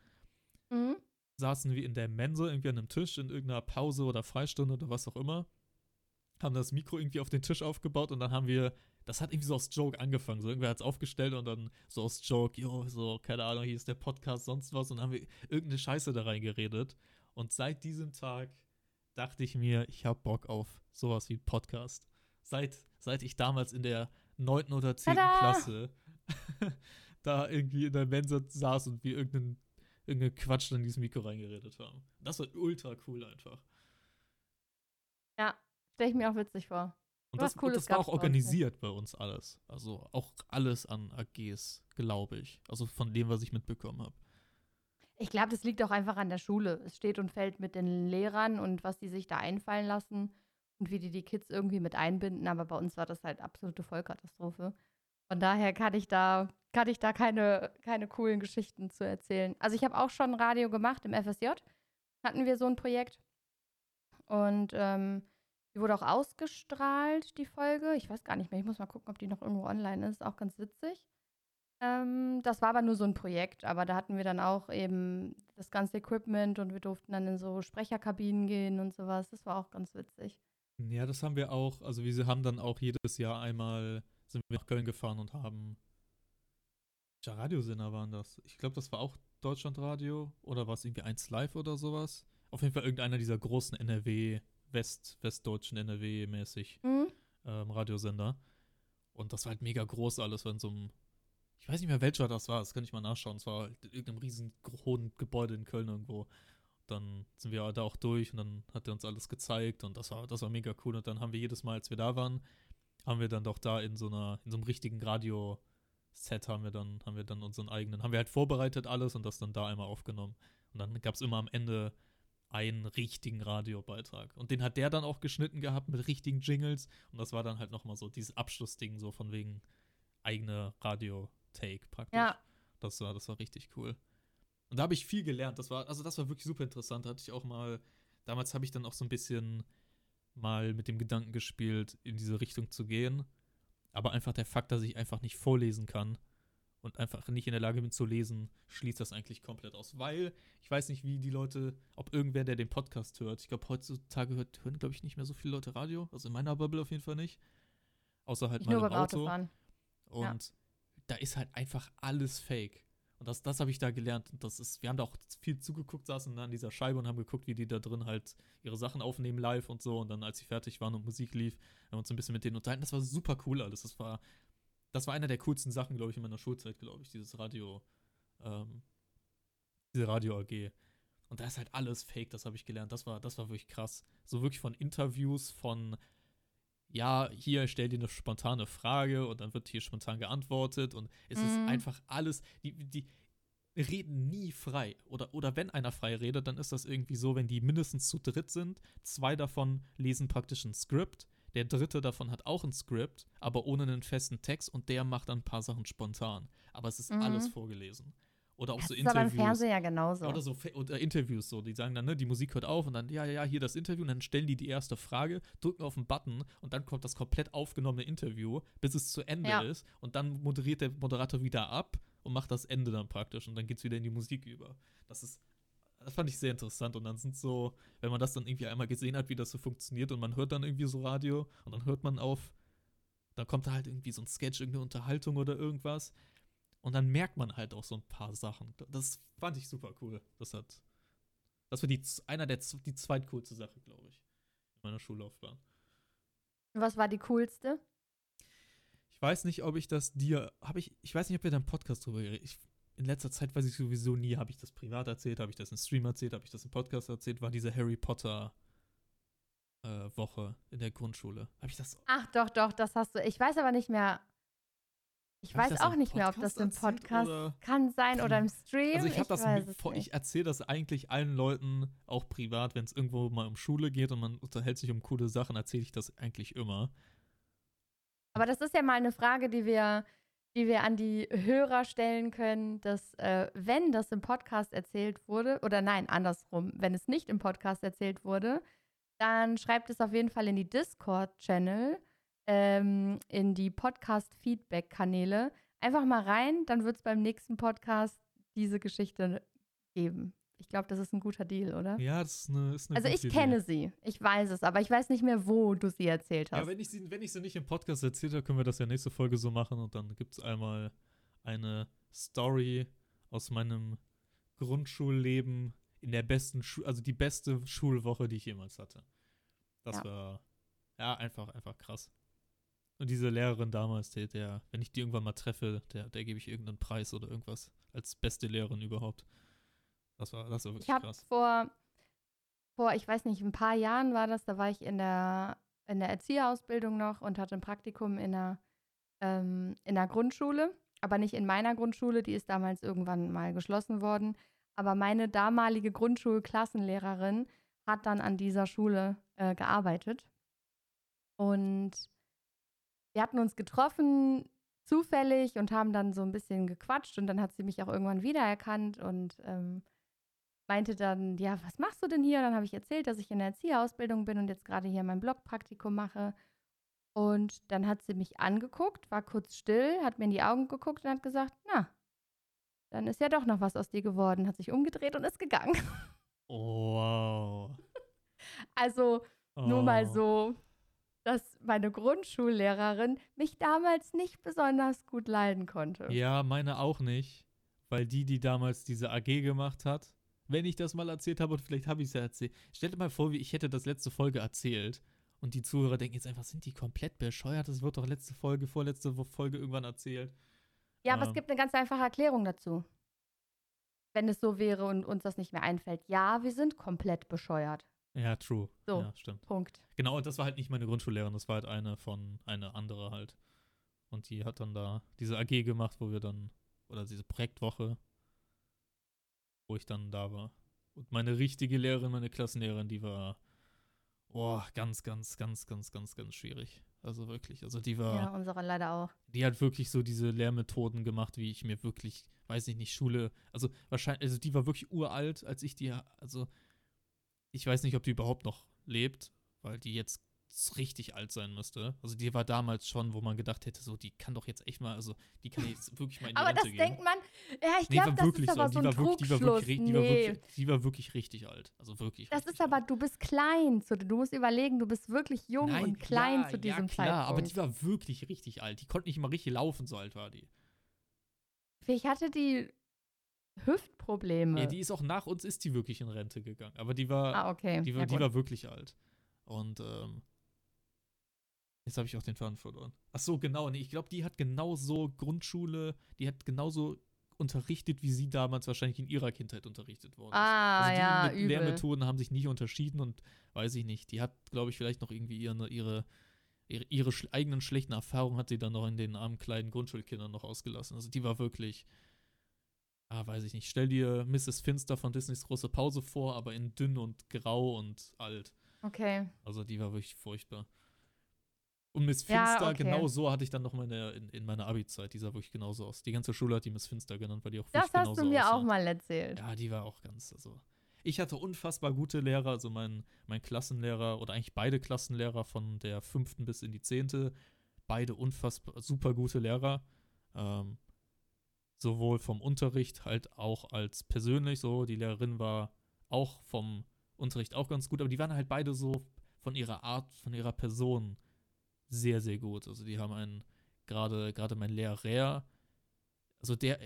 Mhm. saßen wir in der Mensa irgendwie an einem Tisch in irgendeiner Pause oder Freistunde oder was auch immer. Haben das Mikro irgendwie auf den Tisch aufgebaut und dann haben wir, das hat irgendwie so aus Joke angefangen. So irgendwer hat es aufgestellt und dann so aus Joke, jo, so, keine Ahnung, hier ist der Podcast, sonst was. Und dann haben wir irgendeine Scheiße da reingeredet. Und seit diesem Tag dachte ich mir, ich hab Bock auf sowas wie Podcast. Seit, seit ich damals in der neunten oder zehnten Tada! Klasse da irgendwie in der Mensa saß und wir irgendeinen irgendeinen Quatsch in dieses Mikro reingeredet haben. Das war ultra cool einfach. Ja, stelle ich mir auch witzig vor. Und Was das, und das war auch nicht. organisiert bei uns alles. Also auch alles an AGs, glaube ich. Also von dem, was ich mitbekommen habe. Ich glaube, das liegt auch einfach an der Schule. Es steht und fällt mit den Lehrern und was die sich da einfallen lassen und wie die die Kids irgendwie mit einbinden. Aber bei uns war das halt absolute Vollkatastrophe. Von daher kann ich da, kann ich da keine, keine coolen Geschichten zu erzählen. Also ich habe auch schon Radio gemacht im FSJ. Hatten wir so ein Projekt. Und ähm, die wurde auch ausgestrahlt, die Folge. Ich weiß gar nicht mehr. Ich muss mal gucken, ob die noch irgendwo online ist. Auch ganz witzig. Ähm, das war aber nur so ein Projekt, aber da hatten wir dann auch eben das ganze Equipment und wir durften dann in so Sprecherkabinen gehen und sowas. Das war auch ganz witzig. Ja, das haben wir auch. Also wir haben dann auch jedes Jahr einmal, sind wir nach Köln gefahren und haben. Welcher Radiosender waren das? Ich glaube, das war auch Deutschlandradio oder war es irgendwie 1 Live oder sowas? Auf jeden Fall irgendeiner dieser großen NRW, West, westdeutschen NRW-mäßig Mhm. ähm, Radiosender. Und das war halt mega groß alles, in so einem, ich weiß nicht mehr, welcher das war, das kann ich mal nachschauen. Es war halt in irgendeinem riesen hohen Gebäude in Köln irgendwo. Dann sind wir da auch durch und dann hat er uns alles gezeigt und das war, das war mega cool. Und dann haben wir jedes Mal, als wir da waren, haben wir dann doch da in so einer, in so einem richtigen Radio-Set haben wir dann, haben wir dann unseren eigenen, haben wir halt vorbereitet alles und das dann da einmal aufgenommen. Und dann gab es immer am Ende einen richtigen Radiobeitrag. Und den hat der dann auch geschnitten gehabt mit richtigen Jingles. Und das war dann halt nochmal so dieses Abschlussding, so von wegen eigene Radio-Take praktisch. Ja. Das war, das war richtig cool. Und da habe ich viel gelernt. Das war, also das war wirklich super interessant. Da hatte ich auch mal, damals habe ich dann auch so ein bisschen mal mit dem Gedanken gespielt, in diese Richtung zu gehen. Aber einfach der Fakt, dass ich einfach nicht vorlesen kann und einfach nicht in der Lage bin zu lesen, schließt das eigentlich komplett aus. Weil ich weiß nicht, wie die Leute, ob irgendwer, der den Podcast hört, ich glaube, heutzutage hört, hören, glaube ich, nicht mehr so viele Leute Radio. Also in meiner Bubble auf jeden Fall nicht. Außer halt Ich mal im Auto. Autofahren. Ja. Und da ist halt einfach alles fake. Und das, das habe ich da gelernt. Und das ist, wir haben da auch viel zugeguckt, saßen da an dieser Scheibe und haben geguckt, wie die da drin halt ihre Sachen aufnehmen live und so. Und dann, als sie fertig waren und Musik lief, haben wir uns ein bisschen mit denen unterhalten. Das war super cool alles. Das war, das war einer der coolsten Sachen, glaube ich, in meiner Schulzeit, glaube ich, dieses Radio, ähm, diese Radio AG. Und da ist halt alles fake, das habe ich gelernt. Das war, das war wirklich krass. So wirklich von Interviews, von ja, hier stell dir eine spontane Frage und dann wird hier spontan geantwortet und es ist Mhm. einfach alles, die, die reden nie frei. Oder, oder wenn einer frei redet, dann ist das irgendwie so, wenn die mindestens zu dritt sind, zwei davon lesen praktisch ein Skript, der dritte davon hat auch ein Skript, aber ohne einen festen Text und der macht dann ein paar Sachen spontan. Aber es ist Mhm. alles vorgelesen. Oder auch Das so ist aber im Interviews. Fernsehen ja genauso. Oder so oder Interviews so, die sagen dann, ne, die Musik hört auf und dann, ja, ja, ja, hier das Interview und dann stellen die die erste Frage, drücken auf den Button und dann kommt das komplett aufgenommene Interview, bis es zu Ende Ja. ist und dann moderiert der Moderator wieder ab und macht das Ende dann praktisch und dann geht's wieder in die Musik über. Das ist, das fand ich sehr interessant und dann sind so, wenn man das dann irgendwie einmal gesehen hat, wie das so funktioniert und man hört dann irgendwie so Radio und dann hört man auf, dann kommt da halt irgendwie so ein Sketch, irgendeine Unterhaltung oder irgendwas und dann merkt man halt auch so ein paar Sachen. Das fand ich super cool. Das hat. Das war die, einer der die zweitcoolste Sache, glaube ich. In meiner Schullaufbahn. Was war die coolste? Ich weiß nicht, ob ich das dir. Habe ich. Ich weiß nicht, ob wir da im Podcast drüber geredet ich, In letzter Zeit weiß ich sowieso nie, habe ich das privat erzählt, habe ich das im Stream erzählt, habe ich das im Podcast erzählt, war diese Harry Potter äh, Woche in der Grundschule. Habe ich das. Ach doch, doch, das hast du. Ich weiß aber nicht mehr. Ich ich weiß das auch nicht mehr, ob das im Podcast oder- kann sein oder im Stream. Also ich habe das weiß mi- es vor, nicht. ich erzähle das eigentlich allen Leuten, auch privat, wenn es irgendwo mal um Schule geht und man unterhält sich um coole Sachen, erzähle ich das eigentlich immer. Aber das ist ja mal eine Frage, die wir, die wir an die Hörer stellen können, dass äh, wenn das im Podcast erzählt wurde, oder nein, andersrum, wenn es nicht im Podcast erzählt wurde, dann schreibt es auf jeden Fall in die Discord-Channel, ähm, in die Podcast-Feedback-Kanäle. Einfach mal rein, dann wird es beim nächsten Podcast diese Geschichte geben. Ich glaube, das ist ein guter Deal, oder? Ja, das ist eine, ist eine also ich kenne Idee. sie, ich weiß es, aber ich weiß nicht mehr, wo du sie erzählt hast. Ja, wenn ich, sie, wenn ich sie nicht im Podcast erzählt habe, können wir das ja nächste Folge so machen und dann gibt es einmal eine Story aus meinem Grundschulleben in der besten Schule, also die beste Schulwoche, die ich jemals hatte. Das Ja. war ja einfach, einfach krass. Und diese Lehrerin damals, der, der, wenn ich die irgendwann mal treffe, der, der gebe ich irgendeinen Preis oder irgendwas als beste Lehrerin überhaupt. Das war, das war wirklich Ich krass. vor, vor, ich weiß nicht, ein paar Jahren war das, da war ich in der, in der Erzieherausbildung noch und hatte ein Praktikum in der, ähm, in der Grundschule, aber nicht in meiner Grundschule, die ist damals irgendwann mal geschlossen worden. Aber meine damalige Grundschulklassenlehrerin hat dann an dieser Schule äh, gearbeitet. Und wir hatten uns getroffen, zufällig, und haben dann so ein bisschen gequatscht. Und dann hat sie mich auch irgendwann wiedererkannt und ähm, meinte dann, ja, was machst du denn hier? Dann habe ich erzählt, dass ich in der Erzieherausbildung bin und jetzt gerade hier mein Blogpraktikum mache. Und dann hat sie mich angeguckt, war kurz still, hat mir in die Augen geguckt und hat gesagt, na, dann ist ja doch noch was aus dir geworden, hat sich umgedreht und ist gegangen. Oh, wow. Also nur mal Oh. so, dass meine Grundschullehrerin mich damals nicht besonders gut leiden konnte. Ja, meine auch nicht. Weil die, die damals diese AG gemacht hat, wenn ich das mal erzählt habe, und vielleicht habe ich es ja erzählt. Stell dir mal vor, wie ich hätte das letzte Folge erzählt. Und die Zuhörer denken jetzt einfach, sind die komplett bescheuert? Das wird doch letzte Folge, vorletzte Folge irgendwann erzählt. Ja, aber es Ähm. gibt eine ganz einfache Erklärung dazu. Wenn es so wäre und uns das nicht mehr einfällt. Ja, wir sind komplett bescheuert. Ja, true. So. Ja, stimmt. Punkt. Genau, und das war halt nicht meine Grundschullehrerin, das war halt eine von, eine andere halt. Und die hat dann da diese AG gemacht, wo wir dann, oder diese Projektwoche, wo ich dann da war. Und meine richtige Lehrerin, meine Klassenlehrerin, die war, oh, ganz, ganz, ganz, ganz, ganz, ganz schwierig. Also wirklich, also die war, Ja, unsere leider auch. die hat wirklich so diese Lehrmethoden gemacht, wie ich mir wirklich, weiß ich nicht, Schule, also wahrscheinlich, also die war wirklich uralt, als ich die, also ich weiß nicht, ob die überhaupt noch lebt, weil die jetzt richtig alt sein müsste. Also die war damals schon, wo man gedacht hätte, so, die kann doch jetzt echt mal, also die kann jetzt wirklich mal in die Aber Rente das gehen. denkt man, ja, ich Nee, glaube, war das wirklich ist aber so die ein war wirklich, die war wirklich, ri- die war nee. wirklich, die war wirklich richtig alt. Also wirklich. Das ist aber, alt. du bist klein. Zu, du musst überlegen, du bist wirklich jung Nein, und klein ja, zu diesem ja, klar, Zeitpunkt. aber die war wirklich richtig alt. Die konnte nicht mal richtig laufen, so alt war die. Vielleicht hatte die Hüftprobleme. Ja, die ist auch nach uns ist die wirklich in Rente gegangen. Aber die war, ah, okay. die, war ja, die war wirklich alt. Und ähm, jetzt habe ich auch den Faden verloren. Ach so, genau. Nee, ich glaube, die hat genauso Grundschule, die hat genauso unterrichtet, wie sie damals wahrscheinlich in ihrer Kindheit unterrichtet worden ist. Ah, also die ja, übel. Lehrmethoden haben sich nicht unterschieden und weiß ich nicht. Die hat, glaube ich, vielleicht noch irgendwie ihre, ihre, ihre, ihre eigenen schlechten Erfahrungen hat sie dann noch in den armen kleinen Grundschulkindern noch ausgelassen. Also die war wirklich, ah, weiß ich nicht. Stell dir Mrs. Finster von Disneys große Pause vor, aber in dünn und grau und alt. Okay. Also die war wirklich furchtbar. Und Miss Ja, Finster, okay. genau so hatte ich dann noch meine, in, in meiner Abi-Zeit. Die sah wirklich genauso aus. Die ganze Schule hat die Miss Finster genannt, weil die auch Das wirklich hast genauso du mir aussah. auch mal erzählt. Ja, die war auch ganz, also. Ich hatte unfassbar gute Lehrer, also mein, mein Klassenlehrer oder eigentlich beide Klassenlehrer von der fünften bis in die zehnte. Beide unfassbar super gute Lehrer. Ähm, sowohl vom Unterricht halt auch als persönlich so. Die Lehrerin war auch vom Unterricht auch ganz gut, aber die waren halt beide so von ihrer Art, von ihrer Person sehr, sehr gut. Also die haben einen, gerade, gerade mein Lehrer, also der,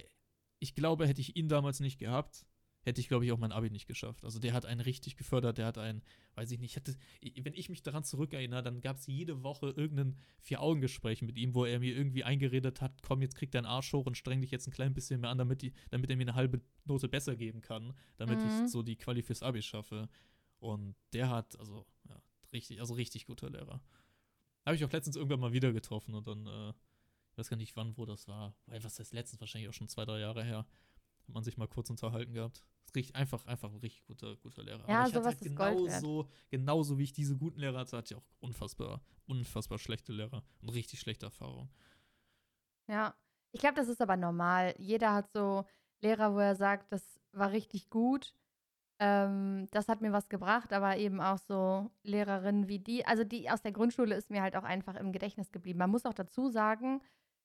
ich glaube, hätte ich ihn damals nicht gehabt, hätte ich, glaube ich, auch mein Abi nicht geschafft. Also der hat einen richtig gefördert, der hat einen, weiß ich nicht, hatte, wenn ich mich daran zurückerinnere, dann gab es jede Woche irgendein Vier-Augen-Gespräch mit ihm, wo er mir irgendwie eingeredet hat, komm, jetzt krieg deinen Arsch hoch und streng dich jetzt ein klein bisschen mehr an, damit, die, damit er mir eine halbe Note besser geben kann, damit Mhm. ich so die Quali fürs Abi schaffe. Und der hat, also, ja, richtig, also richtig guter Lehrer. Habe ich auch letztens irgendwann mal wieder getroffen und dann, äh, ich weiß gar nicht wann, wo das war. Weil, was heißt letztens? Wahrscheinlich auch schon zwei, drei Jahre her. Hat man sich mal kurz unterhalten gehabt. Ist richtig, einfach, einfach ein richtig guter, guter Lehrer. Ja, Aber ich hatte sowas ist Gold wert. genauso, genauso wie ich diese guten Lehrer hatte, hatte ich auch unfassbar, unfassbar schlechte Lehrer und richtig schlechte Erfahrungen. Ja, ich glaube, das ist aber normal. Jeder hat so Lehrer, wo er sagt, das war richtig gut. Ähm, das hat mir was gebracht, aber eben auch so Lehrerinnen wie die. Also die aus der Grundschule ist mir halt auch einfach im Gedächtnis geblieben. Man muss auch dazu sagen,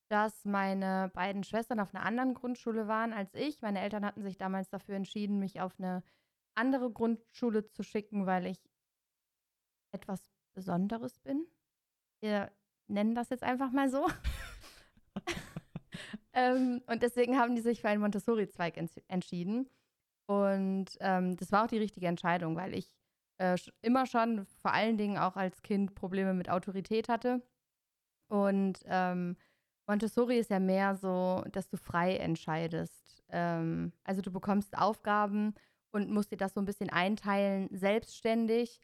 dass meine beiden Schwestern auf einer anderen Grundschule waren als ich. Meine Eltern hatten sich damals dafür entschieden, mich auf eine andere Grundschule zu schicken, weil ich etwas Besonderes bin. Wir nennen das jetzt einfach mal so. ähm, und deswegen haben die sich für einen Montessori-Zweig ents entschieden. Und ähm, das war auch die richtige Entscheidung, weil ich äh, immer schon, vor allen Dingen auch als Kind, Probleme mit Autorität hatte. Und ähm, Montessori ist ja mehr so, dass du frei entscheidest. Ähm, also du bekommst Aufgaben und musst dir das so ein bisschen einteilen, selbstständig,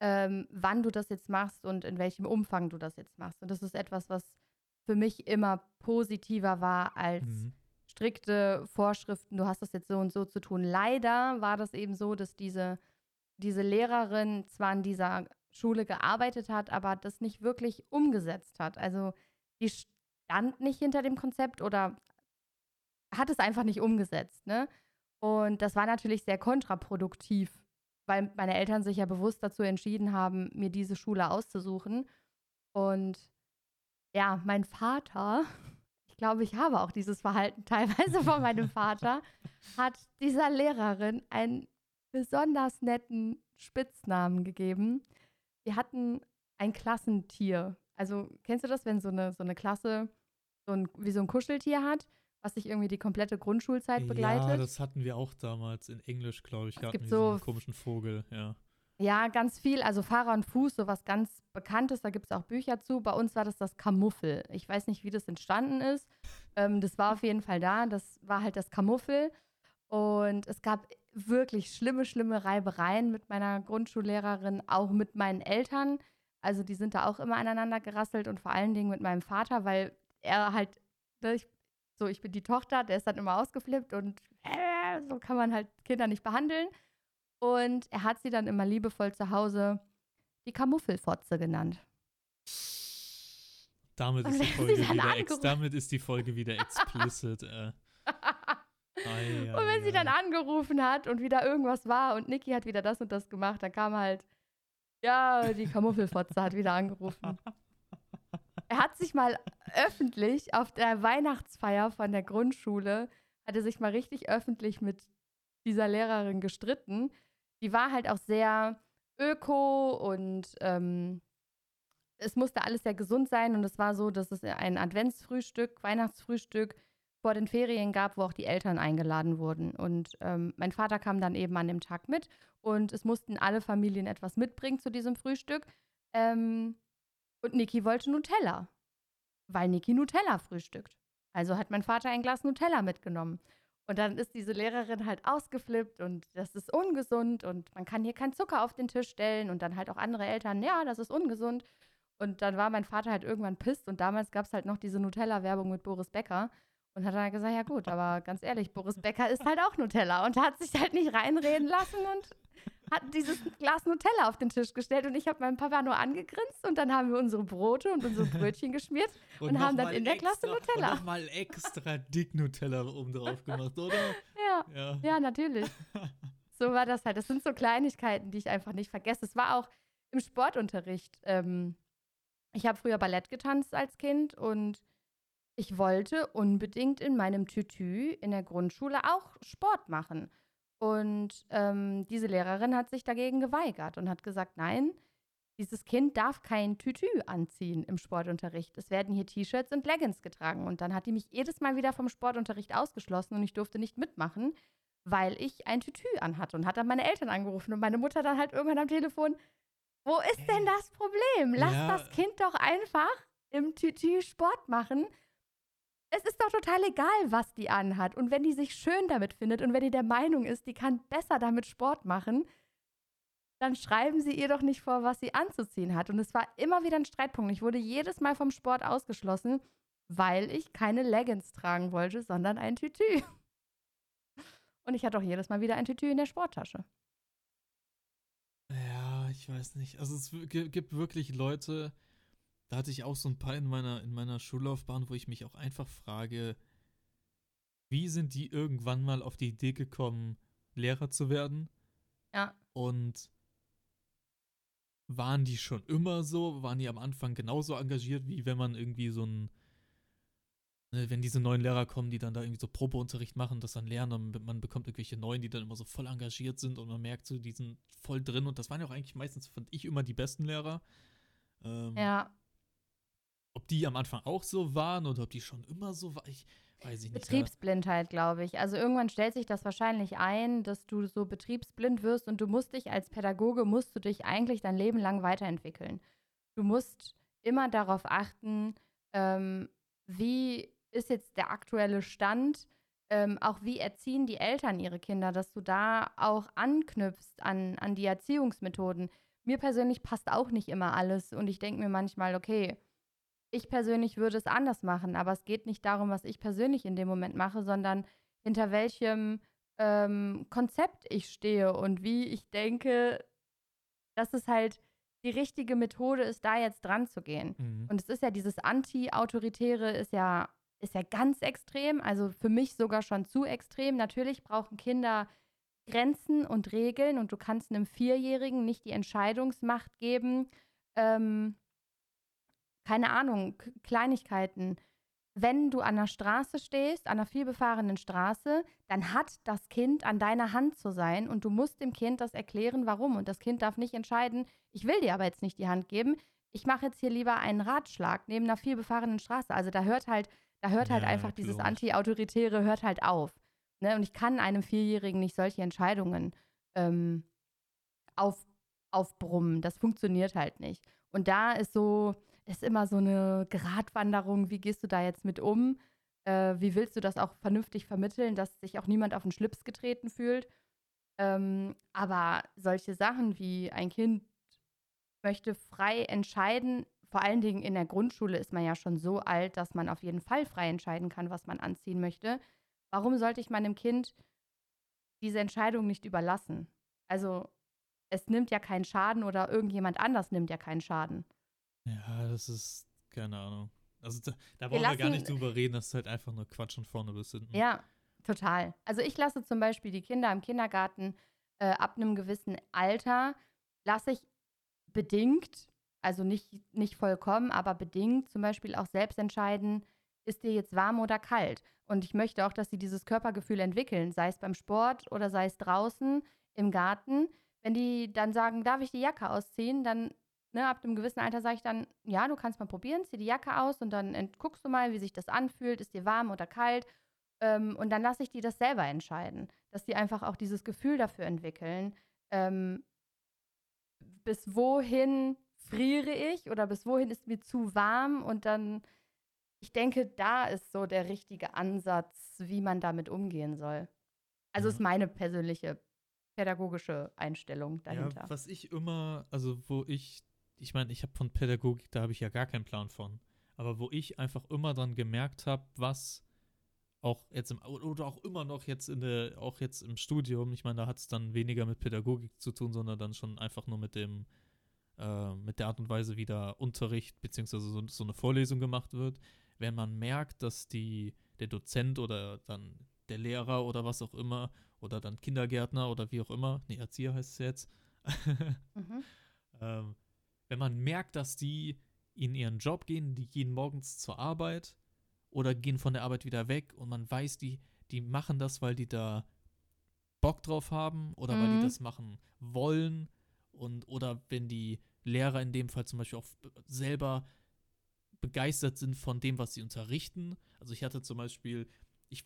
ähm, wann du das jetzt machst und in welchem Umfang du das jetzt machst. Und das ist etwas, was für mich immer positiver war als Mhm. Strikte Vorschriften, du hast das jetzt so und so zu tun. Leider war das eben so, dass diese, diese Lehrerin zwar an dieser Schule gearbeitet hat, aber das nicht wirklich umgesetzt hat. Also die stand nicht hinter dem Konzept oder hat es einfach nicht umgesetzt. Ne? Und das war natürlich sehr kontraproduktiv, weil meine Eltern sich ja bewusst dazu entschieden haben, mir diese Schule auszusuchen. Und ja, mein Vater, ich glaube, ich habe auch dieses Verhalten teilweise von meinem Vater, hat dieser Lehrerin einen besonders netten Spitznamen gegeben. Wir hatten ein Klassentier. Also, kennst du das, wenn so eine, so eine Klasse so ein, wie so ein Kuscheltier hat, was sich irgendwie die komplette Grundschulzeit begleitet? Ja, das hatten wir auch damals in Englisch, glaube ich. Es gibt so diesen komischen Vogel, ja. Ja, ganz viel. Also Fahrer und Fuß, sowas ganz Bekanntes, da gibt es auch Bücher zu. Bei uns war das das Kamuffel. Ich weiß nicht, wie das entstanden ist. Ähm, das war auf jeden Fall da. Das war halt das Kamuffel. Und es gab wirklich schlimme, schlimme Reibereien mit meiner Grundschullehrerin, auch mit meinen Eltern. Also die sind da auch immer aneinander gerasselt und vor allen Dingen mit meinem Vater, weil er halt, ne, ich, so ich bin die Tochter, der ist dann immer ausgeflippt und äh, so kann man halt Kinder nicht behandeln. Und er hat sie dann immer liebevoll zu Hause die Kamuffelfotze genannt. Damit ist die Folge wieder, ex damit ist die Folge wieder explicit. Äh. Ei, und wenn ei, sie dann angerufen hat und wieder irgendwas war und Niki hat wieder das und das gemacht, dann kam halt, ja, die Kamuffelfotze hat wieder angerufen. Er hat sich mal öffentlich auf der Weihnachtsfeier von der Grundschule, hat er sich mal richtig öffentlich mit dieser Lehrerin gestritten. Die war halt auch sehr öko und ähm, es musste alles sehr gesund sein und es war so, dass es ein Adventsfrühstück, Weihnachtsfrühstück vor den Ferien gab, wo auch die Eltern eingeladen wurden. Und ähm, mein Vater kam dann eben an dem Tag mit und es mussten alle Familien etwas mitbringen zu diesem Frühstück. Ähm, und Niki wollte Nutella, weil Niki Nutella frühstückt. Also hat mein Vater ein Glas Nutella mitgenommen. Und dann ist diese Lehrerin halt ausgeflippt und das ist ungesund und man kann hier keinen Zucker auf den Tisch stellen und dann halt auch andere Eltern, ja, das ist ungesund. Und dann war mein Vater halt irgendwann pisst und damals gab es halt noch diese Nutella-Werbung mit Boris Becker. Und hat dann gesagt, ja gut, aber ganz ehrlich, Boris Becker ist halt auch Nutella und hat sich halt nicht reinreden lassen und hat dieses Glas Nutella auf den Tisch gestellt und ich habe meinen Papa nur angegrinst und dann haben wir unsere Brote und unsere Brötchen geschmiert und, haben dann in mal der Klasse Nutella. Und nochmal extra dick Nutella oben drauf gemacht, oder? Ja, Ja. ja, natürlich. So war das halt. Das sind so Kleinigkeiten, die ich einfach nicht vergesse. Es war auch im Sportunterricht. Ähm, ich habe früher Ballett getanzt als Kind und ich wollte unbedingt in meinem Tütü in der Grundschule auch Sport machen. Und ähm, diese Lehrerin hat sich dagegen geweigert und hat gesagt, nein, dieses Kind darf kein Tütü anziehen im Sportunterricht. Es werden hier T-Shirts und Leggings getragen. Und dann hat die mich jedes Mal wieder vom Sportunterricht ausgeschlossen und ich durfte nicht mitmachen, weil ich ein Tütü anhatte und hat dann meine Eltern angerufen und meine Mutter dann halt irgendwann am Telefon, wo ist denn das Problem? Lass Ja. das Kind doch einfach im Tütü Sport machen. Es ist doch total egal, was die anhat. Und wenn die sich schön damit findet und wenn die der Meinung ist, die kann besser damit Sport machen, dann schreiben sie ihr doch nicht vor, was sie anzuziehen hat. Und es war immer wieder ein Streitpunkt. Ich wurde jedes Mal vom Sport ausgeschlossen, weil ich keine Leggings tragen wollte, sondern ein Tütü. Und ich hatte auch jedes Mal wieder ein Tütü in der Sporttasche. Ja, ich weiß nicht. Also es gibt wirklich Leute, da hatte ich auch so ein paar in meiner, in meiner Schullaufbahn, wo ich mich auch einfach frage, wie sind die irgendwann mal auf die Idee gekommen, Lehrer zu werden? Ja. Und waren die schon immer so? Waren die am Anfang genauso engagiert, wie wenn man irgendwie so ein, ne, wenn diese neuen Lehrer kommen, die dann da irgendwie so Probeunterricht machen, das dann lernen und man bekommt irgendwelche neuen, die dann immer so voll engagiert sind und man merkt so, die sind voll drin und das waren ja auch eigentlich meistens, fand ich, immer die besten Lehrer. Ähm, Ja. Ob die am Anfang auch so waren oder ob die schon immer so waren, ich weiß ich nicht. Betriebsblindheit, glaube ich. Also irgendwann stellt sich das wahrscheinlich ein, dass du so betriebsblind wirst und du musst dich als Pädagoge, musst du dich eigentlich dein Leben lang weiterentwickeln. Du musst immer darauf achten, ähm, wie ist jetzt der aktuelle Stand, ähm, auch wie erziehen die Eltern ihre Kinder, dass du da auch anknüpfst an, an die Erziehungsmethoden. Mir persönlich passt auch nicht immer alles und ich denke mir manchmal, okay, ich persönlich würde es anders machen, aber es geht nicht darum, was ich persönlich in dem Moment mache, sondern hinter welchem ähm, Konzept ich stehe und wie ich denke, dass es halt die richtige Methode ist, da jetzt dran zu gehen. Mhm. Und es ist ja dieses Anti-Autoritäre ist ja, ist ja ganz extrem, also für mich sogar schon zu extrem. Natürlich brauchen Kinder Grenzen und Regeln und du kannst einem Vierjährigen nicht die Entscheidungsmacht geben, ähm, keine Ahnung, Kleinigkeiten. Wenn du an der Straße stehst, an einer vielbefahrenen Straße, dann hat das Kind an deiner Hand zu sein und du musst dem Kind das erklären, warum. Und das Kind darf nicht entscheiden, ich will dir aber jetzt nicht die Hand geben, ich mache jetzt hier lieber einen Ratschlag neben einer vielbefahrenen Straße. Also da hört halt, da hört halt Ja, einfach dieses logisch. Anti-Autoritäre hört halt auf. Ne? Und ich kann einem Vierjährigen nicht solche Entscheidungen ähm, auf, aufbrummen. Das funktioniert halt nicht. Und da ist so, ist immer so eine Gratwanderung, wie gehst du da jetzt mit um? Äh, wie willst du das auch vernünftig vermitteln, dass sich auch niemand auf den Schlips getreten fühlt? Ähm, aber solche Sachen wie ein Kind möchte frei entscheiden, vor allen Dingen in der Grundschule ist man ja schon so alt, dass man auf jeden Fall frei entscheiden kann, was man anziehen möchte. Warum sollte ich meinem Kind diese Entscheidung nicht überlassen? Also es nimmt ja keinen Schaden oder irgendjemand anders nimmt ja keinen Schaden. Ja, das ist, keine Ahnung. Also da, da Wir brauchen wir gar nicht drüber reden, das ist halt einfach nur Quatsch und vorne bis hinten. Ja, total. Also ich lasse zum Beispiel die Kinder im Kindergarten äh, ab einem gewissen Alter, lasse ich bedingt, also nicht, nicht vollkommen, aber bedingt zum Beispiel auch selbst entscheiden, ist dir jetzt warm oder kalt. Und ich möchte auch, dass sie dieses Körpergefühl entwickeln, sei es beim Sport oder sei es draußen im Garten. Wenn die dann sagen, darf ich die Jacke ausziehen, dann ne, ab einem gewissen Alter sage ich dann, ja, du kannst mal probieren, zieh die Jacke aus und dann guckst du mal, wie sich das anfühlt, ist dir warm oder kalt. Ähm, und dann lasse ich die das selber entscheiden, dass die einfach auch dieses Gefühl dafür entwickeln, ähm, bis wohin friere ich oder bis wohin ist mir zu warm und dann ich denke, da ist so der richtige Ansatz, wie man damit umgehen soll. Also Ja. ist meine persönliche pädagogische Einstellung dahinter. Ja, was ich immer, also wo ich, ich meine, ich habe von Pädagogik, da habe ich ja gar keinen Plan von. Aber wo ich einfach immer dann gemerkt habe, was auch jetzt im, oder auch immer noch jetzt in der, auch jetzt im Studium, ich meine, da hat es dann weniger mit Pädagogik zu tun, sondern dann schon einfach nur mit dem, äh, mit der Art und Weise, wie da Unterricht beziehungsweise so, so eine Vorlesung gemacht wird. Wenn man merkt, dass die, der Dozent oder dann der Lehrer oder was auch immer oder dann Kindergärtner oder wie auch immer, nee, Erzieher heißt es jetzt, Mhm. ähm, wenn man merkt, dass die in ihren Job gehen, die gehen morgens zur Arbeit oder gehen von der Arbeit wieder weg und man weiß, die, die machen das, weil die da Bock drauf haben oder weil die Mhm. das machen wollen und oder wenn die Lehrer in dem Fall zum Beispiel auch selber begeistert sind von dem, was sie unterrichten. Also ich hatte zum Beispiel, ich,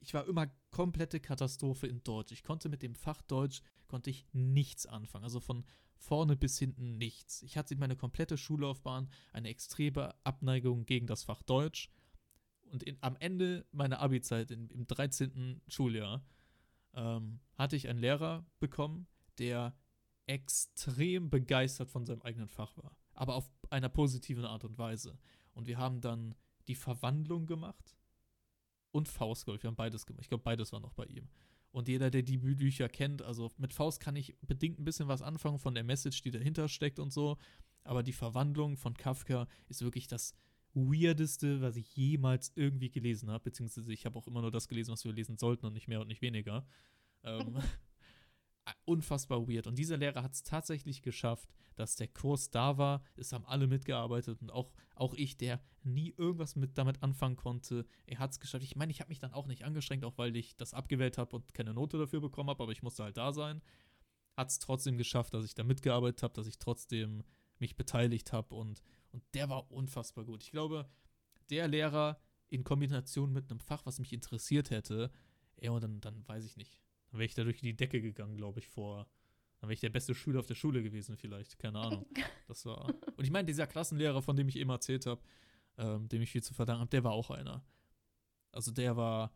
ich war immer komplette Katastrophe in Deutsch. Ich konnte mit dem Fach Deutsch, konnte ich nichts anfangen. Also von vorne bis hinten nichts. Ich hatte meine komplette Schullaufbahn eine extreme Abneigung gegen das Fach Deutsch. Und in, am Ende meiner Abi-Zeit, in- im 13. Schuljahr, ähm, hatte ich einen Lehrer bekommen, der extrem begeistert von seinem eigenen Fach war. Aber auf einer positiven Art und Weise. Und wir haben dann die Verwandlung gemacht und Faust, glaube ich. Wir haben beides gemacht. Ich glaube, beides war noch bei ihm. Und jeder, der die Bü- Bücher kennt, also mit Faust kann ich bedingt ein bisschen was anfangen von der Message, die dahinter steckt und so. Aber die Verwandlung von Kafka ist wirklich das Weirdeste, was ich jemals irgendwie gelesen habe. Beziehungsweise ich habe auch immer nur das gelesen, was wir lesen sollten und nicht mehr und nicht weniger. Ähm, unfassbar weird. Und dieser Lehrer hat es tatsächlich geschafft, dass der Kurs da war. Es haben alle mitgearbeitet und auch, auch ich, der nie irgendwas mit damit anfangen konnte. Er hat es geschafft. Ich meine, ich habe mich dann auch nicht angestrengt, auch weil ich das abgewählt habe und keine Note dafür bekommen habe, aber ich musste halt da sein. Hat es trotzdem geschafft, dass ich da mitgearbeitet habe, dass ich trotzdem mich beteiligt habe und, und der war unfassbar gut. Ich glaube, der Lehrer in Kombination mit einem Fach, was mich interessiert hätte, ja, und dann, dann weiß ich nicht. Dann wäre ich da durch die Decke gegangen, glaube ich, vor. Dann wäre ich der beste Schüler auf der Schule gewesen, vielleicht. Keine Ahnung. Das war. Und ich meine, dieser Klassenlehrer, von dem ich eben erzählt habe, ähm, dem ich viel zu verdanken habe, der war auch einer. Also der war.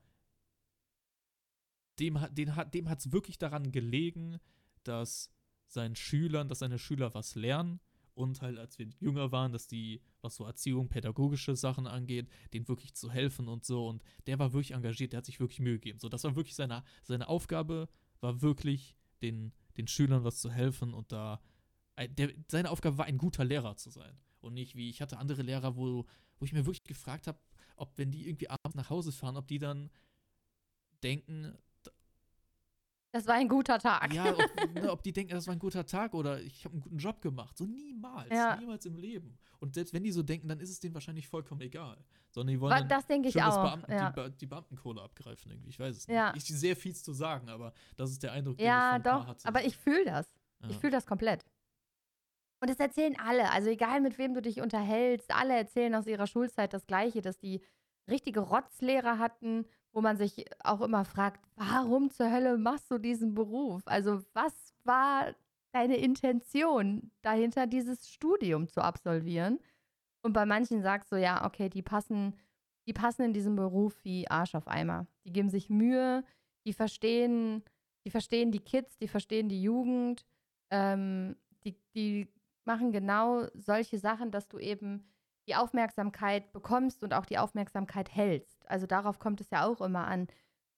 Dem, hat- den dem hat es wirklich daran gelegen, dass seinen Schülern, dass seine Schüler was lernen und halt, als wir jünger waren, dass die, was so Erziehung, pädagogische Sachen angeht, denen wirklich zu helfen und so. Und der war wirklich engagiert, der hat sich wirklich Mühe gegeben. So, das war wirklich seine, seine Aufgabe, war wirklich den, den Schülern was zu helfen und da. Der, seine Aufgabe war, ein guter Lehrer zu sein. Und nicht wie, ich hatte andere Lehrer, wo, wo ich mir wirklich gefragt habe, ob, wenn die irgendwie abends nach Hause fahren, ob die dann denken, Das war ein guter Tag. ja, ob, ne, ob die denken, das war ein guter Tag oder ich habe einen guten Job gemacht. So niemals, Ja. niemals im Leben. Und selbst wenn die so denken, dann ist es denen wahrscheinlich vollkommen egal. Sondern die wollen dann das denke ich auch. Beamten, ja. die, die Beamtenkohle abgreifen irgendwie. Ich weiß es nicht. Ja. Ist sehr fies zu sagen, aber das ist der Eindruck, den ich ja, von ein paar doch. hatte. Aber ich fühle das. Ich fühle das komplett. Und das erzählen alle. Also egal, mit wem du dich unterhältst, alle erzählen aus ihrer Schulzeit das Gleiche, dass die richtige Rotzlehrer hatten, wo man sich auch immer fragt, warum zur Hölle machst du diesen Beruf? Also was war deine Intention dahinter, dieses Studium zu absolvieren? Und bei manchen sagst du, ja, okay, die passen, die passen in diesem Beruf wie Arsch auf Eimer. Die geben sich Mühe, die verstehen, die verstehen die Kids, die verstehen die Jugend, ähm, die, die machen genau solche Sachen, dass du eben die Aufmerksamkeit bekommst und auch die Aufmerksamkeit hältst. Also darauf kommt es ja auch immer an.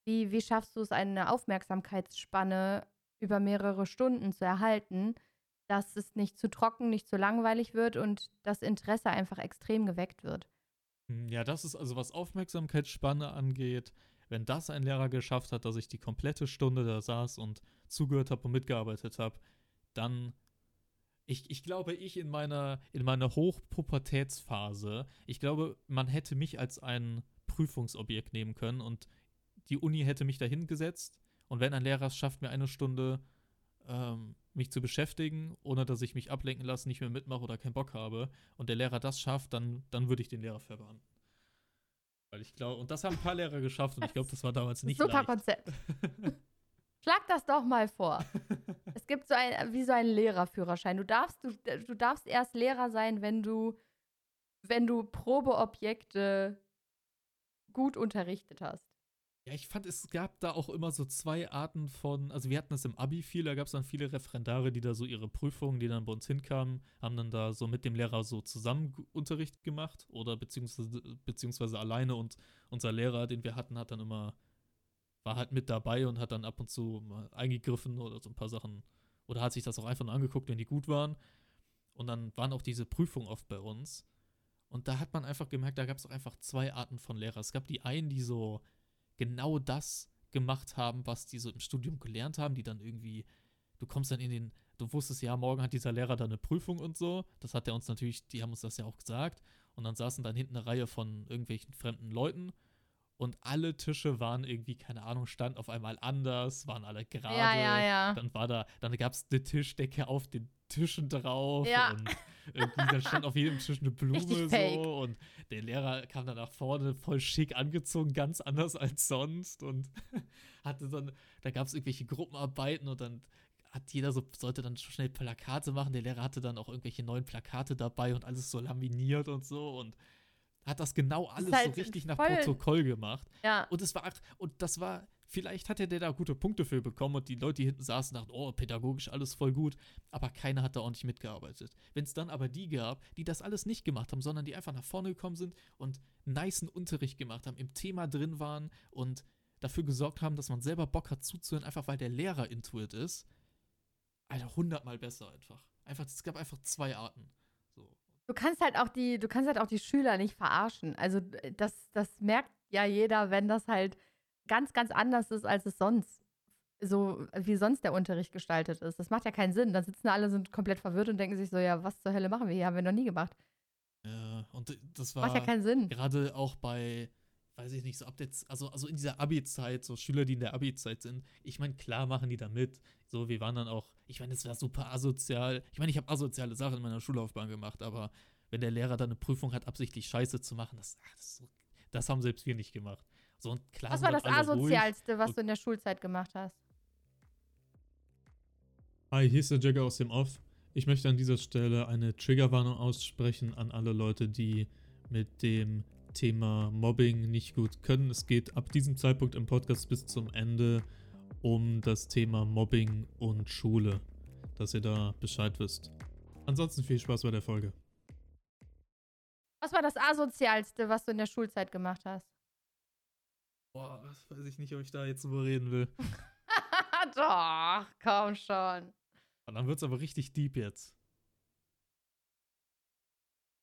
Wie, wie schaffst du es, eine Aufmerksamkeitsspanne über mehrere Stunden zu erhalten, dass es nicht zu trocken, nicht zu langweilig wird und das Interesse einfach extrem geweckt wird. Hm, Ja, das ist also, was Aufmerksamkeitsspanne angeht, wenn das ein Lehrer geschafft hat, dass ich die komplette Stunde da saß und zugehört habe und mitgearbeitet habe, dann. Ich, ich glaube, ich in meiner, in meiner Hochpubertätsphase, ich glaube, man hätte mich als ein Prüfungsobjekt nehmen können und die Uni hätte mich dahin gesetzt. Und wenn ein Lehrer es schafft, mir eine Stunde ähm, mich zu beschäftigen, ohne dass ich mich ablenken lasse, nicht mehr mitmache oder keinen Bock habe, und der Lehrer das schafft, dann, dann würde ich den Lehrer verbannen. Weil ich glaube, und das haben ein paar Lehrer geschafft und ich glaube, das war damals nicht Super leicht. Konzept. Schlag das doch mal vor. Es gibt so ein, wie so einen Lehrerführerschein. Du darfst, du, du darfst erst Lehrer sein, wenn du wenn du Probeobjekte gut unterrichtet hast. Ja, ich fand, es gab da auch immer so zwei Arten von, also wir hatten das im Abi viel, da gab es dann viele Referendare, die da so ihre Prüfungen, die dann bei uns hinkamen, haben dann da so mit dem Lehrer so zusammen Unterricht gemacht oder beziehungsweise, beziehungsweise alleine und unser Lehrer, den wir hatten, hat dann immer, war halt mit dabei und hat dann ab und zu mal eingegriffen oder so ein paar Sachen, oder hat sich das auch einfach nur angeguckt, wenn die gut waren. Und dann waren auch diese Prüfungen oft bei uns. Und da hat man einfach gemerkt, da gab es auch einfach zwei Arten von Lehrer. Es gab die einen, die so genau das gemacht haben, was die so im Studium gelernt haben, die dann irgendwie, du kommst dann in den, du wusstest ja, morgen hat dieser Lehrer da eine Prüfung und so. Das hat er uns natürlich, die haben uns das ja auch gesagt. Und dann saßen dann hinten eine Reihe von irgendwelchen fremden Leuten. Und alle Tische waren irgendwie, keine Ahnung, stand auf einmal anders, waren alle gerade. Ja, ja, ja. Dann war da, dann gab es eine Tischdecke auf den Tischen drauf Ja. und irgendwie dann stand auf jedem Tisch eine Blume Richtig fake. so und der Lehrer kam dann nach vorne voll schick angezogen, ganz anders als sonst und hatte dann, da gab es irgendwelche Gruppenarbeiten und dann hat jeder so, sollte dann schnell Plakate machen. Der Lehrer hatte dann auch irgendwelche neuen Plakate dabei und alles so laminiert und so und hat das genau alles halt so richtig nach Protokoll gemacht. Ja. Und es war, und das war, vielleicht hat er der da gute Punkte für bekommen und die Leute, die hinten saßen, dachten, oh, pädagogisch alles voll gut, aber keiner hat da ordentlich mitgearbeitet. Wenn es dann aber die gab, die das alles nicht gemacht haben, sondern die einfach nach vorne gekommen sind und nicen Unterricht gemacht haben, im Thema drin waren und dafür gesorgt haben, dass man selber Bock hat zuzuhören, einfach weil der Lehrer intuit ist, Alter, hundertmal besser einfach. Einfach, es gab einfach zwei Arten. Du kannst halt auch die, du kannst halt auch die Schüler nicht verarschen. Also äh, das, das merkt ja jeder, wenn das halt ganz, ganz anders ist, als es sonst, so wie sonst der Unterricht gestaltet ist. Das macht ja keinen Sinn. Dann sitzen alle, sind komplett verwirrt und denken sich so, ja, was zur Hölle machen wir hier? Haben wir noch nie gemacht. Ja, und das war. Macht ja keinen Sinn. gerade auch bei, weiß ich nicht, so ab der, also, also in dieser Abi-Zeit, so Schüler, die in der Abi-Zeit sind, ich meine, klar machen die da mit. So, wir waren dann auch, ich meine, es war super asozial. Ich meine, ich habe asoziale Sachen in meiner Schullaufbahn gemacht, aber wenn der Lehrer dann eine Prüfung hat, absichtlich Scheiße zu machen, das, ach, das, so, das haben selbst wir nicht gemacht. So, und klar Was war das alle ruhig. Asozialste, was du in der Schulzeit gemacht hast? Hi, hier ist der Jagger aus dem Off. Ich möchte an dieser Stelle eine Triggerwarnung aussprechen an alle Leute, die mit dem Thema Mobbing nicht gut können. Es geht ab diesem Zeitpunkt im Podcast bis zum Ende um das Thema Mobbing und Schule, dass ihr da Bescheid wisst. Ansonsten viel Spaß bei der Folge. Was war das Asozialste, was du in der Schulzeit gemacht hast? Boah, das weiß ich nicht, ob ich da jetzt drüber reden will. Doch, komm schon. Und dann wird's aber richtig deep jetzt.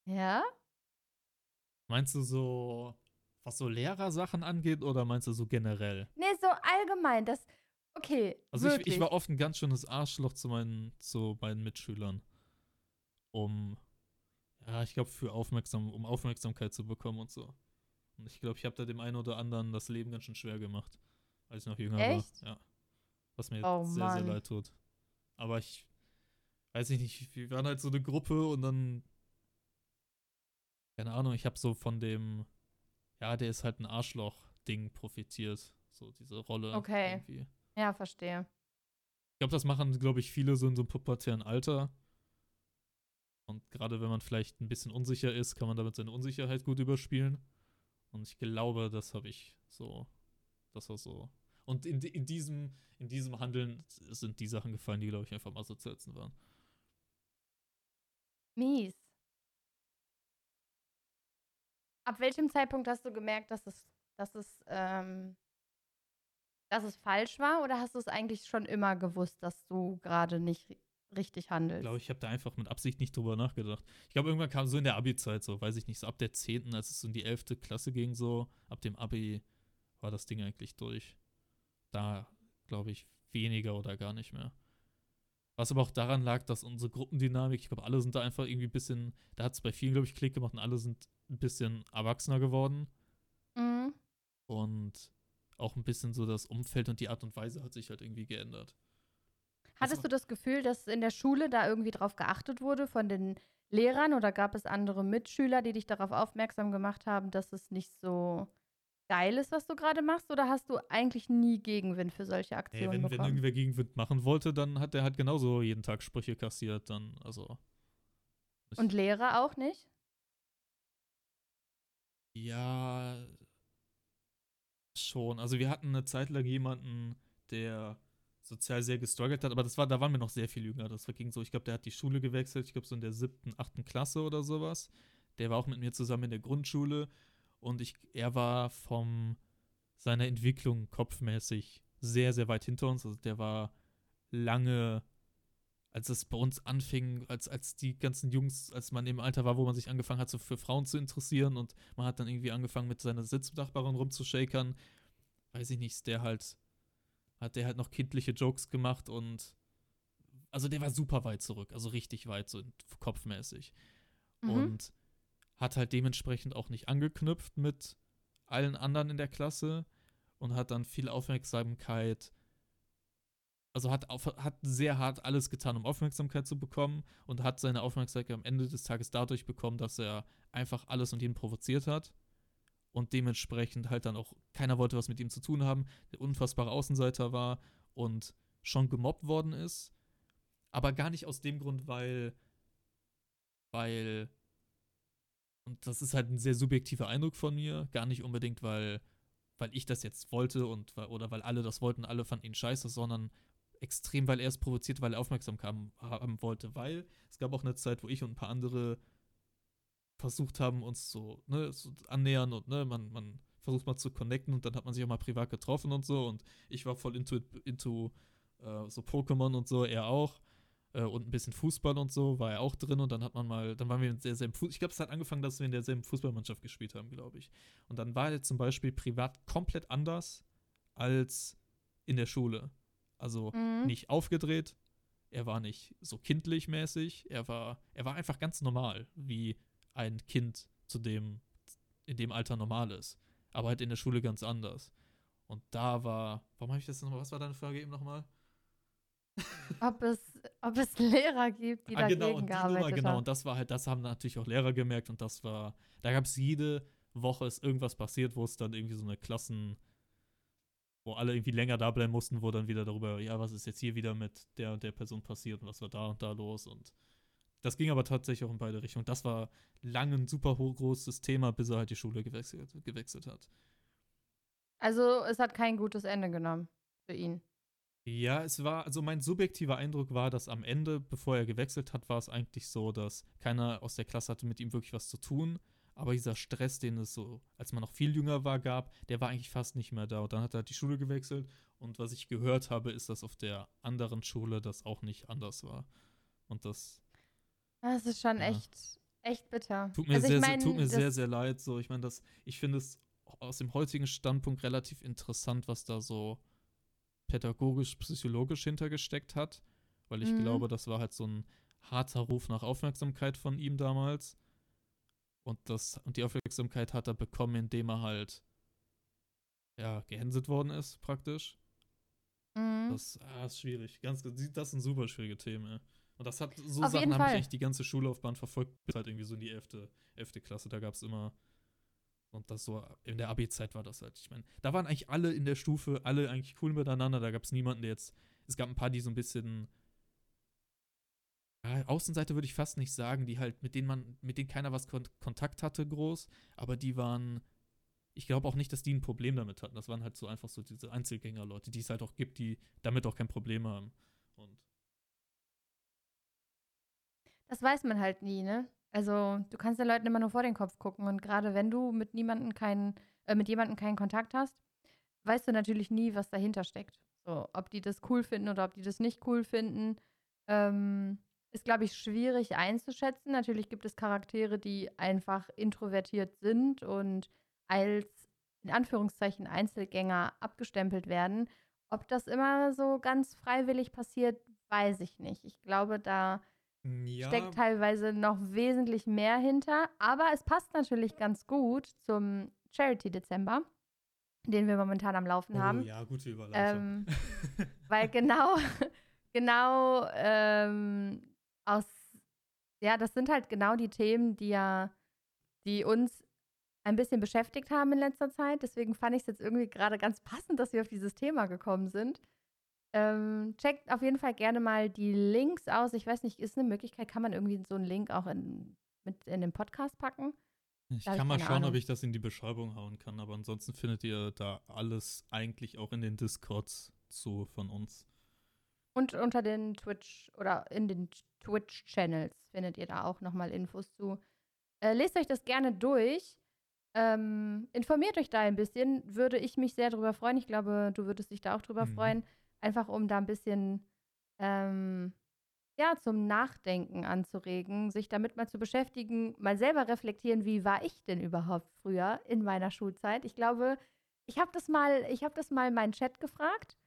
Ja? Meinst du so, was so Lehrersachen angeht, oder meinst du so generell? Nee, so allgemein, das. Okay. Also ich, ich war oft ein ganz schönes Arschloch zu meinen, zu meinen Mitschülern. Um, ja, ich glaube, für Aufmerksam, um Aufmerksamkeit zu bekommen und so. Und ich glaube, ich habe da dem einen oder anderen das Leben ganz schön schwer gemacht, als ich noch jünger Echt? war. Ja. Was mir Oh, sehr, sehr Mann. leid tut. Aber ich weiß ich nicht, wir waren halt so eine Gruppe und dann, keine Ahnung, ich habe so von dem, ja, der ist halt ein Arschloch-Ding profitiert. So diese Rolle. Okay. Irgendwie. Ja, verstehe. Ich glaube, das machen, glaube ich, viele so in so einem pubertären Alter. Und gerade wenn man vielleicht ein bisschen unsicher ist, kann man damit seine Unsicherheit gut überspielen. Und ich glaube, das habe ich so. Das war so. Und in, in, diesem, in diesem Handeln sind die Sachen gefallen, die, glaube ich, einfach am asozialsten waren. Mies. Ab welchem Zeitpunkt hast du gemerkt, dass es, dass es, ähm, dass es falsch war? Oder hast du es eigentlich schon immer gewusst, dass du gerade nicht ri- richtig Ich handelst? glaube, ich habe da einfach mit Absicht nicht drüber nachgedacht. Ich glaube, irgendwann kam so in der Abi-Zeit, so, weiß ich nicht, so ab der 10., als es so in die 11. Klasse ging, so, ab dem Abi war das Ding eigentlich durch. Da, glaube ich, weniger oder gar nicht mehr. Was aber auch daran lag, dass unsere Gruppendynamik, ich glaube, alle sind da einfach irgendwie ein bisschen, da hat es bei vielen, glaube ich, Klick gemacht und alle sind ein bisschen erwachsener geworden. Mhm. Und auch ein bisschen so das Umfeld und die Art und Weise hat sich halt irgendwie geändert. Hattest du das Gefühl, dass in der Schule da irgendwie drauf geachtet wurde von den Lehrern oder gab es andere Mitschüler, die dich darauf aufmerksam gemacht haben, dass es nicht so geil ist, was du gerade machst? Oder hast du eigentlich nie Gegenwind für solche Aktionen wenn, wenn bekommen? irgendwer Gegenwind machen wollte, dann hat er halt genauso jeden Tag Sprüche kassiert. Dann, also. Und Lehrer auch nicht? Ja, schon. Also wir hatten eine Zeit lang jemanden, der sozial sehr gestruggelt hat, aber das war, da waren wir noch sehr viel jünger. Das ging so, ich glaube, der hat die Schule gewechselt, ich glaube so in der siebten, achten Klasse oder sowas. Der war auch mit mir zusammen in der Grundschule und ich, er war vom seiner Entwicklung kopfmäßig sehr, sehr weit hinter uns. Also der war lange, als es bei uns anfing, als, als die ganzen Jungs, als man im Alter war, wo man sich angefangen hat, so für Frauen zu interessieren und man hat dann irgendwie angefangen, mit seiner Sitznachbarin rumzushakern, weiß ich nicht, der halt, hat der halt noch kindliche Jokes gemacht und also der war super weit zurück, also richtig weit, so kopfmäßig. Mhm. Und hat halt dementsprechend auch nicht angeknüpft mit allen anderen in der Klasse und hat dann viel Aufmerksamkeit, also hat, auf, hat sehr hart alles getan, um Aufmerksamkeit zu bekommen und hat seine Aufmerksamkeit am Ende des Tages dadurch bekommen, dass er einfach alles und jeden provoziert hat und dementsprechend halt dann auch keiner wollte was mit ihm zu tun haben, der unfassbare Außenseiter war und schon gemobbt worden ist, aber gar nicht aus dem Grund, weil, weil, und das ist halt ein sehr subjektiver Eindruck von mir, gar nicht unbedingt, weil, weil ich das jetzt wollte und oder weil alle das wollten, alle fanden ihn scheiße, sondern extrem, weil er es provoziert, weil er Aufmerksamkeit haben, wollte, weil es gab auch eine Zeit, wo ich und ein paar andere versucht haben, uns so, ne, so annähern und ne, man, man versucht mal zu connecten und dann hat man sich auch mal privat getroffen und so und ich war voll into, into äh, so Pokémon und so, er auch äh, und ein bisschen Fußball und so war er auch drin und dann hat man mal, dann waren wir in derselben Fußball, ich glaube, es hat angefangen, dass wir in derselben Fußballmannschaft gespielt haben, glaube ich. Und dann war er zum Beispiel privat komplett anders als in der Schule. Also Mhm. nicht aufgedreht, er war nicht so kindlich mäßig, er war, er war einfach ganz normal, wie ein Kind zu dem, in dem Alter normal ist. Aber halt in der Schule ganz anders. Und da war, warum habe ich das nochmal, was war deine Frage eben nochmal? Ob es, ob es Lehrer gibt, die ah, dagegen genau, und gearbeitet Nummer, genau, haben. und das war halt, das haben natürlich auch Lehrer gemerkt und das war, da gab es jede Woche ist irgendwas passiert, wo es dann irgendwie so eine Klassen, wo alle irgendwie länger da bleiben mussten, wo dann wieder darüber, ja, was ist jetzt hier wieder mit der und der Person passiert und was war da und da los und das ging aber tatsächlich auch in beide Richtungen. Das war lange ein super großes Thema, bis er halt die Schule gewechselt, gewechselt hat. Also es hat kein gutes Ende genommen für ihn. Ja, es war, also mein subjektiver Eindruck war, dass am Ende, bevor er gewechselt hat, war es eigentlich so, dass keiner aus der Klasse hatte mit ihm wirklich was zu tun. Aber dieser Stress, den es so, als man noch viel jünger war, gab, der war eigentlich fast nicht mehr da. Und dann hat er halt die Schule gewechselt. Und was ich gehört habe, ist, dass auf der anderen Schule das auch nicht anders war. Und das Das ist schon Ja. echt, echt bitter. tut mir, also sehr, mein, tut mir sehr, sehr leid. So, ich meine, das, ich finde es aus dem heutigen Standpunkt relativ interessant, was da so pädagogisch, psychologisch hintergesteckt hat. Weil ich Mhm. glaube, das war halt so ein harter Ruf nach Aufmerksamkeit von ihm damals. Und, das, und die Aufmerksamkeit hat er bekommen, indem er halt ja, gehänselt worden ist, praktisch. Mhm. Das ah, ist schwierig. Ganz, das sind super schwierige Themen, ey. Und das hat, so Auf Sachen haben mich Fall. eigentlich die ganze Schullaufbahn verfolgt, bis halt irgendwie so in die 11. 11. Klasse. Da gab es immer. Und das so, in der Abi-Zeit war das halt. Ich meine, da waren eigentlich alle in der Stufe, alle eigentlich cool miteinander. Da gab es niemanden, der jetzt. Es gab ein paar, die so ein bisschen. Ja, Außenseite würde ich fast nicht sagen, die halt, mit denen man, mit denen keiner was kon Kontakt hatte, groß, aber die waren. Ich glaube auch nicht, dass die ein Problem damit hatten. Das waren halt so einfach so diese Einzelgänger-Leute, die es halt auch gibt, die damit auch kein Problem haben. Und Das weiß man halt nie, ne? Also, du kannst den Leuten immer nur vor den Kopf gucken und gerade wenn du mit niemandem keinen, äh, mit jemandem keinen Kontakt hast, weißt du natürlich nie, was dahinter steckt. So, ob die das cool finden oder ob die das nicht cool finden, ähm, ist, glaube ich, schwierig einzuschätzen. Natürlich gibt es Charaktere, die einfach introvertiert sind und als in Anführungszeichen Einzelgänger abgestempelt werden. Ob das immer so ganz freiwillig passiert, weiß ich nicht. Ich glaube, da ja, steckt teilweise noch wesentlich mehr hinter. Aber es passt natürlich ganz gut zum Charity Dezember, den wir momentan am Laufen oh, haben. ja, gute Überleitung. Ähm, weil genau, genau ähm, aus, ja, das sind halt genau die Themen, die ja, die uns ein bisschen beschäftigt haben in letzter Zeit. Deswegen fand ich es jetzt irgendwie gerade ganz passend, dass wir auf dieses Thema gekommen sind. Ähm, checkt auf jeden Fall gerne mal die Links aus. Ich weiß nicht, ist eine Möglichkeit, kann man irgendwie so einen Link auch in, mit in den Podcast packen? Ich Da kann mal schauen, ob Ahnung. ich das in die Beschreibung hauen kann, aber ansonsten findet ihr da alles eigentlich auch in den Discords zu von uns. Und unter den Twitch oder in den Twitch-Channels findet ihr da auch nochmal Infos zu. Äh, lest euch das gerne durch. Ähm, informiert euch da ein bisschen. Würde ich mich sehr drüber freuen. Ich glaube, du würdest dich da auch drüber Mhm. freuen. Einfach um da ein bisschen ähm, ja, zum Nachdenken anzuregen, sich damit mal zu beschäftigen, mal selber reflektieren, wie war ich denn überhaupt früher in meiner Schulzeit. Ich glaube, ich habe das mal, ich habe das mal meinen Chat gefragt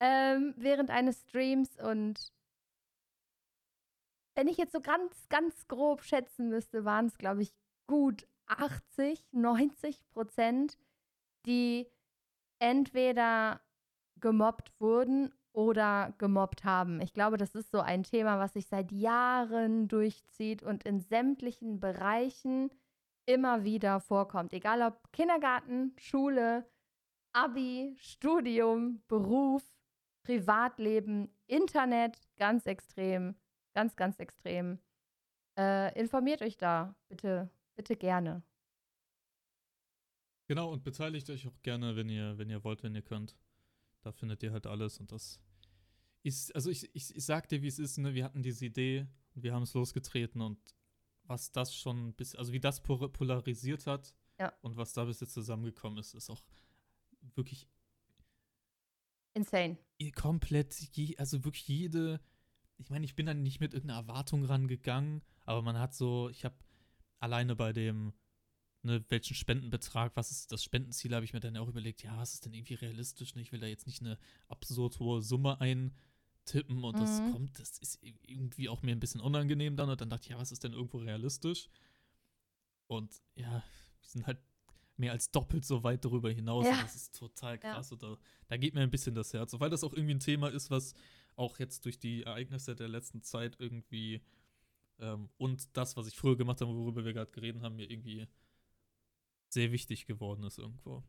ähm, während eines Streams und wenn ich jetzt so ganz, ganz grob schätzen müsste, waren es, glaube ich, gut 80, 90 Prozent, die entweder gemobbt wurden oder gemobbt haben. Ich glaube, das ist so ein Thema, was sich seit Jahren durchzieht und in sämtlichen Bereichen immer wieder vorkommt. Egal ob Kindergarten, Schule, Abi, Studium, Beruf, Privatleben, Internet, ganz extrem, ganz, ganz extrem. Äh, informiert euch da, bitte, bitte gerne. Genau, und beteiligt euch auch gerne, wenn ihr, wenn ihr wollt, wenn ihr könnt. Da findet ihr halt alles und das ist, also ich, ich, ich sag dir, wie es ist, ne? Wir hatten diese Idee und wir haben es losgetreten und was das schon bis, also wie das po- polarisiert hat Ja. und was da bis jetzt zusammengekommen ist, ist auch wirklich Insane. komplett, je, also wirklich jede, ich meine, ich bin dann nicht mit irgendeiner Erwartung rangegangen, aber man hat so, ich habe alleine bei dem, ne, welchen Spendenbetrag, was ist das Spendenziel, habe ich mir dann auch überlegt, ja, was ist denn irgendwie realistisch, ne? ich will da jetzt nicht eine absurd hohe Summe eintippen und das Mhm. kommt, das ist irgendwie auch mir ein bisschen unangenehm dann und dann dachte ich, ja, was ist denn irgendwo realistisch? Und ja, wir sind halt mehr als doppelt so weit darüber hinaus. Ja. Und das ist total krass. Und da, da geht mir ein bisschen das Herz. Weil das auch irgendwie ein Thema ist, was auch jetzt durch die Ereignisse der letzten Zeit irgendwie ähm, und das, was ich früher gemacht habe, worüber wir gerade geredet haben, mir irgendwie sehr wichtig geworden ist irgendwo.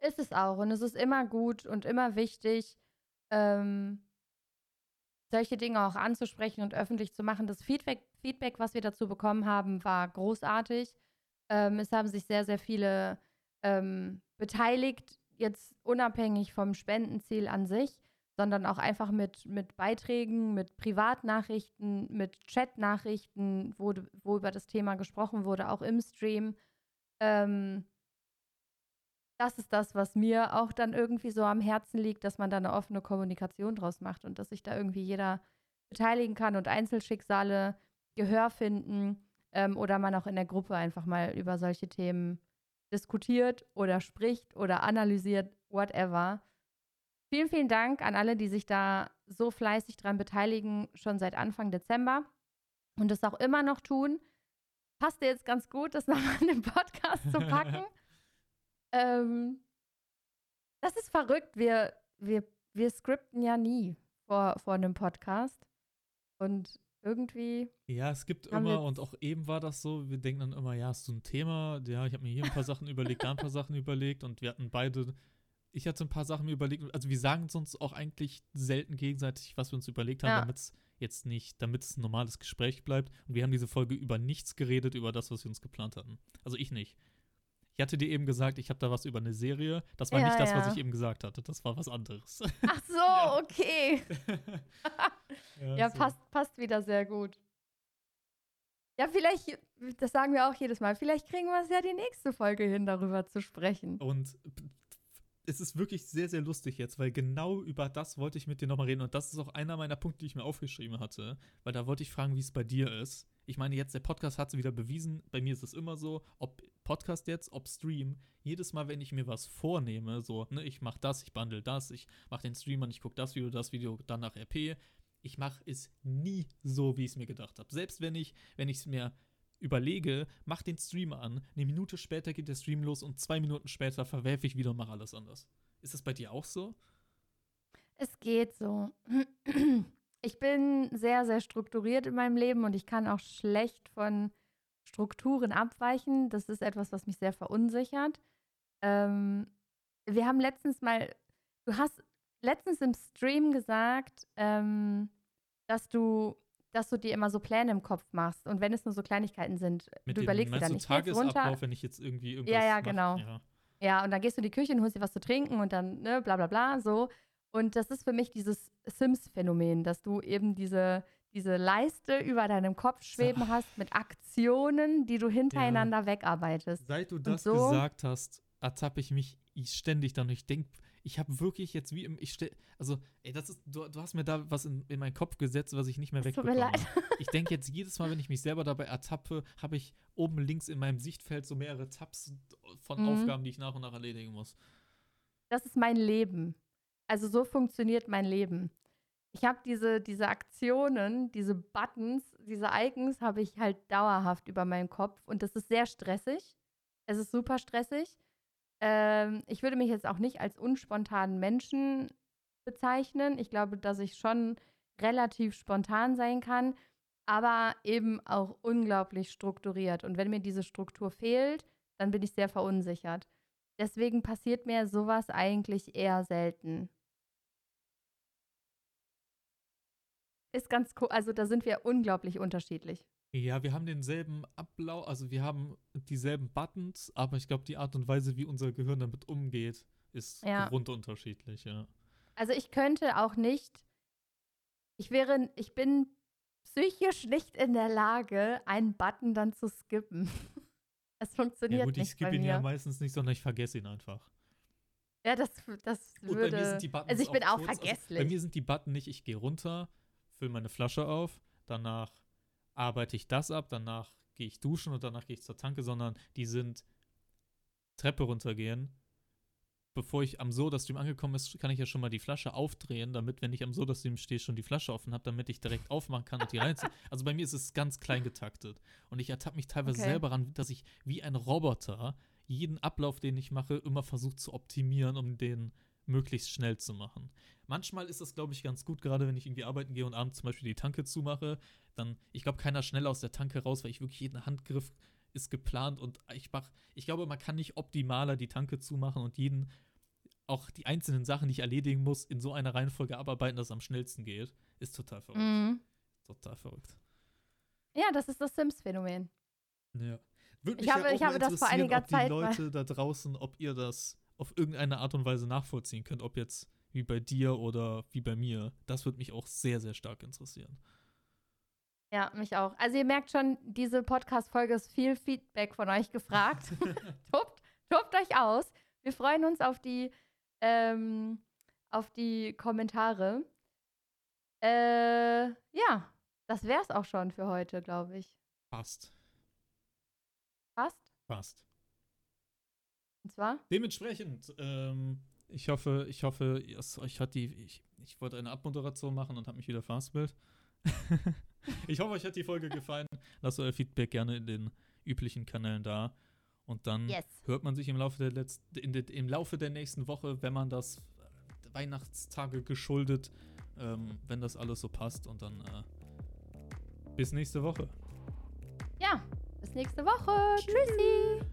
Ist es auch. Und es ist immer gut und immer wichtig, ähm, solche Dinge auch anzusprechen und öffentlich zu machen. Das Feedback, Feedback was wir dazu bekommen haben, war großartig. Ähm, es haben sich sehr, sehr viele ähm, beteiligt, jetzt unabhängig vom Spendenziel an sich, sondern auch einfach mit, mit Beiträgen, mit Privatnachrichten, mit Chatnachrichten, wo, wo über das Thema gesprochen wurde, auch im Stream. Ähm, das ist das, was mir auch dann irgendwie so am Herzen liegt, dass man da eine offene Kommunikation draus macht und dass sich da irgendwie jeder beteiligen kann und Einzelschicksale Gehör finden ähm, oder man auch in der Gruppe einfach mal über solche Themen diskutiert oder spricht oder analysiert, whatever. Vielen, vielen Dank an alle, die sich da so fleißig dran beteiligen, schon seit Anfang Dezember und das auch immer noch tun. Passt dir jetzt ganz gut, das nochmal in den Podcast zu packen. Ähm, das ist verrückt. Wir, wir, wir skripten ja nie vor, vor einem Podcast. Und irgendwie, Ja, es gibt immer, und auch eben war das so, wir denken dann immer, ja, hast du ein Thema? Ja, ich habe mir hier ein paar Sachen überlegt, da ein paar Sachen überlegt und wir hatten beide, ich hatte ein paar Sachen mir überlegt, also wir sagen es uns auch eigentlich selten gegenseitig, was wir uns überlegt haben, Ja. damit es jetzt nicht, damit es ein normales Gespräch bleibt. Und wir haben diese Folge über nichts geredet, über das, was wir uns geplant hatten. Also ich nicht. Ich hatte dir eben gesagt, ich habe da was über eine Serie. Das war Ja, nicht das, was ja. ich eben gesagt hatte. Das war was anderes. ach so, okay. Ja, so. passt, passt wieder sehr gut. Ja, vielleicht, das sagen wir auch jedes Mal, vielleicht kriegen wir es ja die nächste Folge hin, darüber zu sprechen. Und es ist wirklich sehr, sehr lustig jetzt, weil genau über das wollte ich mit dir nochmal reden. Und das ist auch einer meiner Punkte, die ich mir aufgeschrieben hatte. Weil da wollte ich fragen, wie es bei dir ist. Ich meine, jetzt der Podcast hat es wieder bewiesen. Bei mir ist es immer so, ob Podcast jetzt, ob Stream. Jedes Mal, wenn ich mir was vornehme, so, ne, ich mache das, ich bundle das, ich mache den Stream an, ich gucke das Video, das Video, dann nach RP. Ich mache es nie so, wie ich es mir gedacht habe. Selbst wenn ich, wenn ich es mir überlege, mach den Stream an, eine Minute später geht der Stream los und zwei Minuten später verwerfe ich wieder und mache alles anders. Ist das bei dir auch so? Es geht so. Ich bin sehr, sehr strukturiert in meinem Leben und ich kann auch schlecht von Strukturen abweichen. Das ist etwas, was mich sehr verunsichert. Ähm, wir haben letztens mal, du hast letztens im Stream gesagt, ähm, dass du dass du dir immer so Pläne im Kopf machst. Und wenn es nur so Kleinigkeiten sind, Mit du dem, überlegst dir dann, Tagesablauf, runter. wenn ich jetzt irgendwie irgendwas Ja, ja, genau. Ja. Ja, und dann gehst du in die Küche und holst dir was zu trinken und dann, ne, bla bla bla, so. Und das ist für mich dieses Sims-Phänomen, dass du eben diese, diese Leiste über deinem Kopf schweben hast mit Aktionen, die du hintereinander wegarbeitest. Seit du das so- gesagt hast, ertappe ich mich ständig dann. Ich denke, ich habe wirklich jetzt wie im, ich stell, also, ey, das ist, du, du hast mir da was in, in meinen Kopf gesetzt, was ich nicht mehr Es tut mir wegbekomme. leid. Ich denke jetzt jedes Mal, wenn ich mich selber dabei ertappe, habe ich oben links in meinem Sichtfeld so mehrere Tabs von Mhm. Aufgaben, die ich nach und nach erledigen muss. Das ist mein Leben. Also so funktioniert mein Leben. Ich habe diese, diese Aktionen, diese Buttons, diese Icons habe ich halt dauerhaft über meinem Kopf und das ist sehr stressig. Es ist super stressig. Ähm, ich würde mich jetzt auch nicht als unspontanen Menschen bezeichnen. Ich glaube, dass ich schon relativ spontan sein kann, aber eben auch unglaublich strukturiert. Und wenn mir diese Struktur fehlt, dann bin ich sehr verunsichert. Deswegen passiert mir sowas eigentlich eher selten. Ist ganz cool. Also da sind wir unglaublich unterschiedlich. Ja, wir haben denselben Ablauf, also wir haben dieselben Buttons, aber ich glaube, die Art und Weise, wie unser Gehirn damit umgeht, ist Ja. grundunterschiedlich, ja. Also ich könnte auch nicht, ich wäre, ich bin psychisch nicht in der Lage, einen Button dann zu skippen. Es funktioniert Ja gut, ich skippe ihn ja meistens nicht, sondern ich vergesse ihn einfach. Ja, das, das Und würde. bei mir sind die Buttons also ich bin auch kurz, vergesslich. Also bei mir sind die Button nicht, ich gehe runter, fülle meine Flasche auf, danach arbeite ich das ab, danach gehe ich duschen und danach gehe ich zur Tanke, sondern die sind Treppe runtergehen. Bevor ich am Soda-Stream angekommen ist, kann ich ja schon mal die Flasche aufdrehen, damit, wenn ich am Soda-Stream stehe, schon die Flasche offen habe, damit ich direkt aufmachen kann und die reinziehen. Also bei mir ist es ganz klein getaktet. Und ich ertappe mich teilweise Okay. selber ran, dass ich wie ein Roboter jeden Ablauf, den ich mache, immer versuche zu optimieren, um den möglichst schnell zu machen. Manchmal ist das, glaube ich, ganz gut, gerade wenn ich irgendwie arbeiten gehe und abends zum Beispiel die Tanke zumache, dann, ich glaube, keiner schneller aus der Tanke raus, weil ich wirklich jeden Handgriff ist geplant und ich mach, ich glaube, man kann nicht optimaler die Tanke zumachen und jeden, auch die einzelnen Sachen, die ich erledigen muss, in so einer Reihenfolge abarbeiten, dass es am schnellsten geht. Ist total verrückt. Mhm. Total verrückt. Ja, das ist das Sims-Phänomen. Ja. Würde Ich mich habe- ja auch ich mal habe das vor einiger ob die Zeit mal- Leute da draußen, ob ihr das auf irgendeine Art und Weise nachvollziehen könnt, ob jetzt wie bei dir oder wie bei mir. Das würde mich auch sehr, sehr stark interessieren. Ja, mich auch. Also ihr merkt schon, diese Podcast-Folge ist viel Feedback von euch gefragt. tobt, tobt euch aus. Wir freuen uns auf die, ähm, auf die Kommentare. Äh, ja, das wär's auch schon für heute, glaube ich. Passt. Passt? Passt. Und zwar? Dementsprechend, ähm, ich hoffe, ich hoffe, es, euch hat die, ich, ich wollte eine Abmoderation machen und habe mich wieder fastbild. ich hoffe, euch hat die Folge gefallen. Lasst euer Feedback gerne in den üblichen Kanälen da. Und dann Yes. hört man sich im Laufe der letzten, im Laufe der nächsten Woche, wenn man das äh, Weihnachtstage geschuldet, ähm, wenn das alles so passt. Und dann äh, bis nächste Woche. Ja, bis nächste Woche. Tschüssi.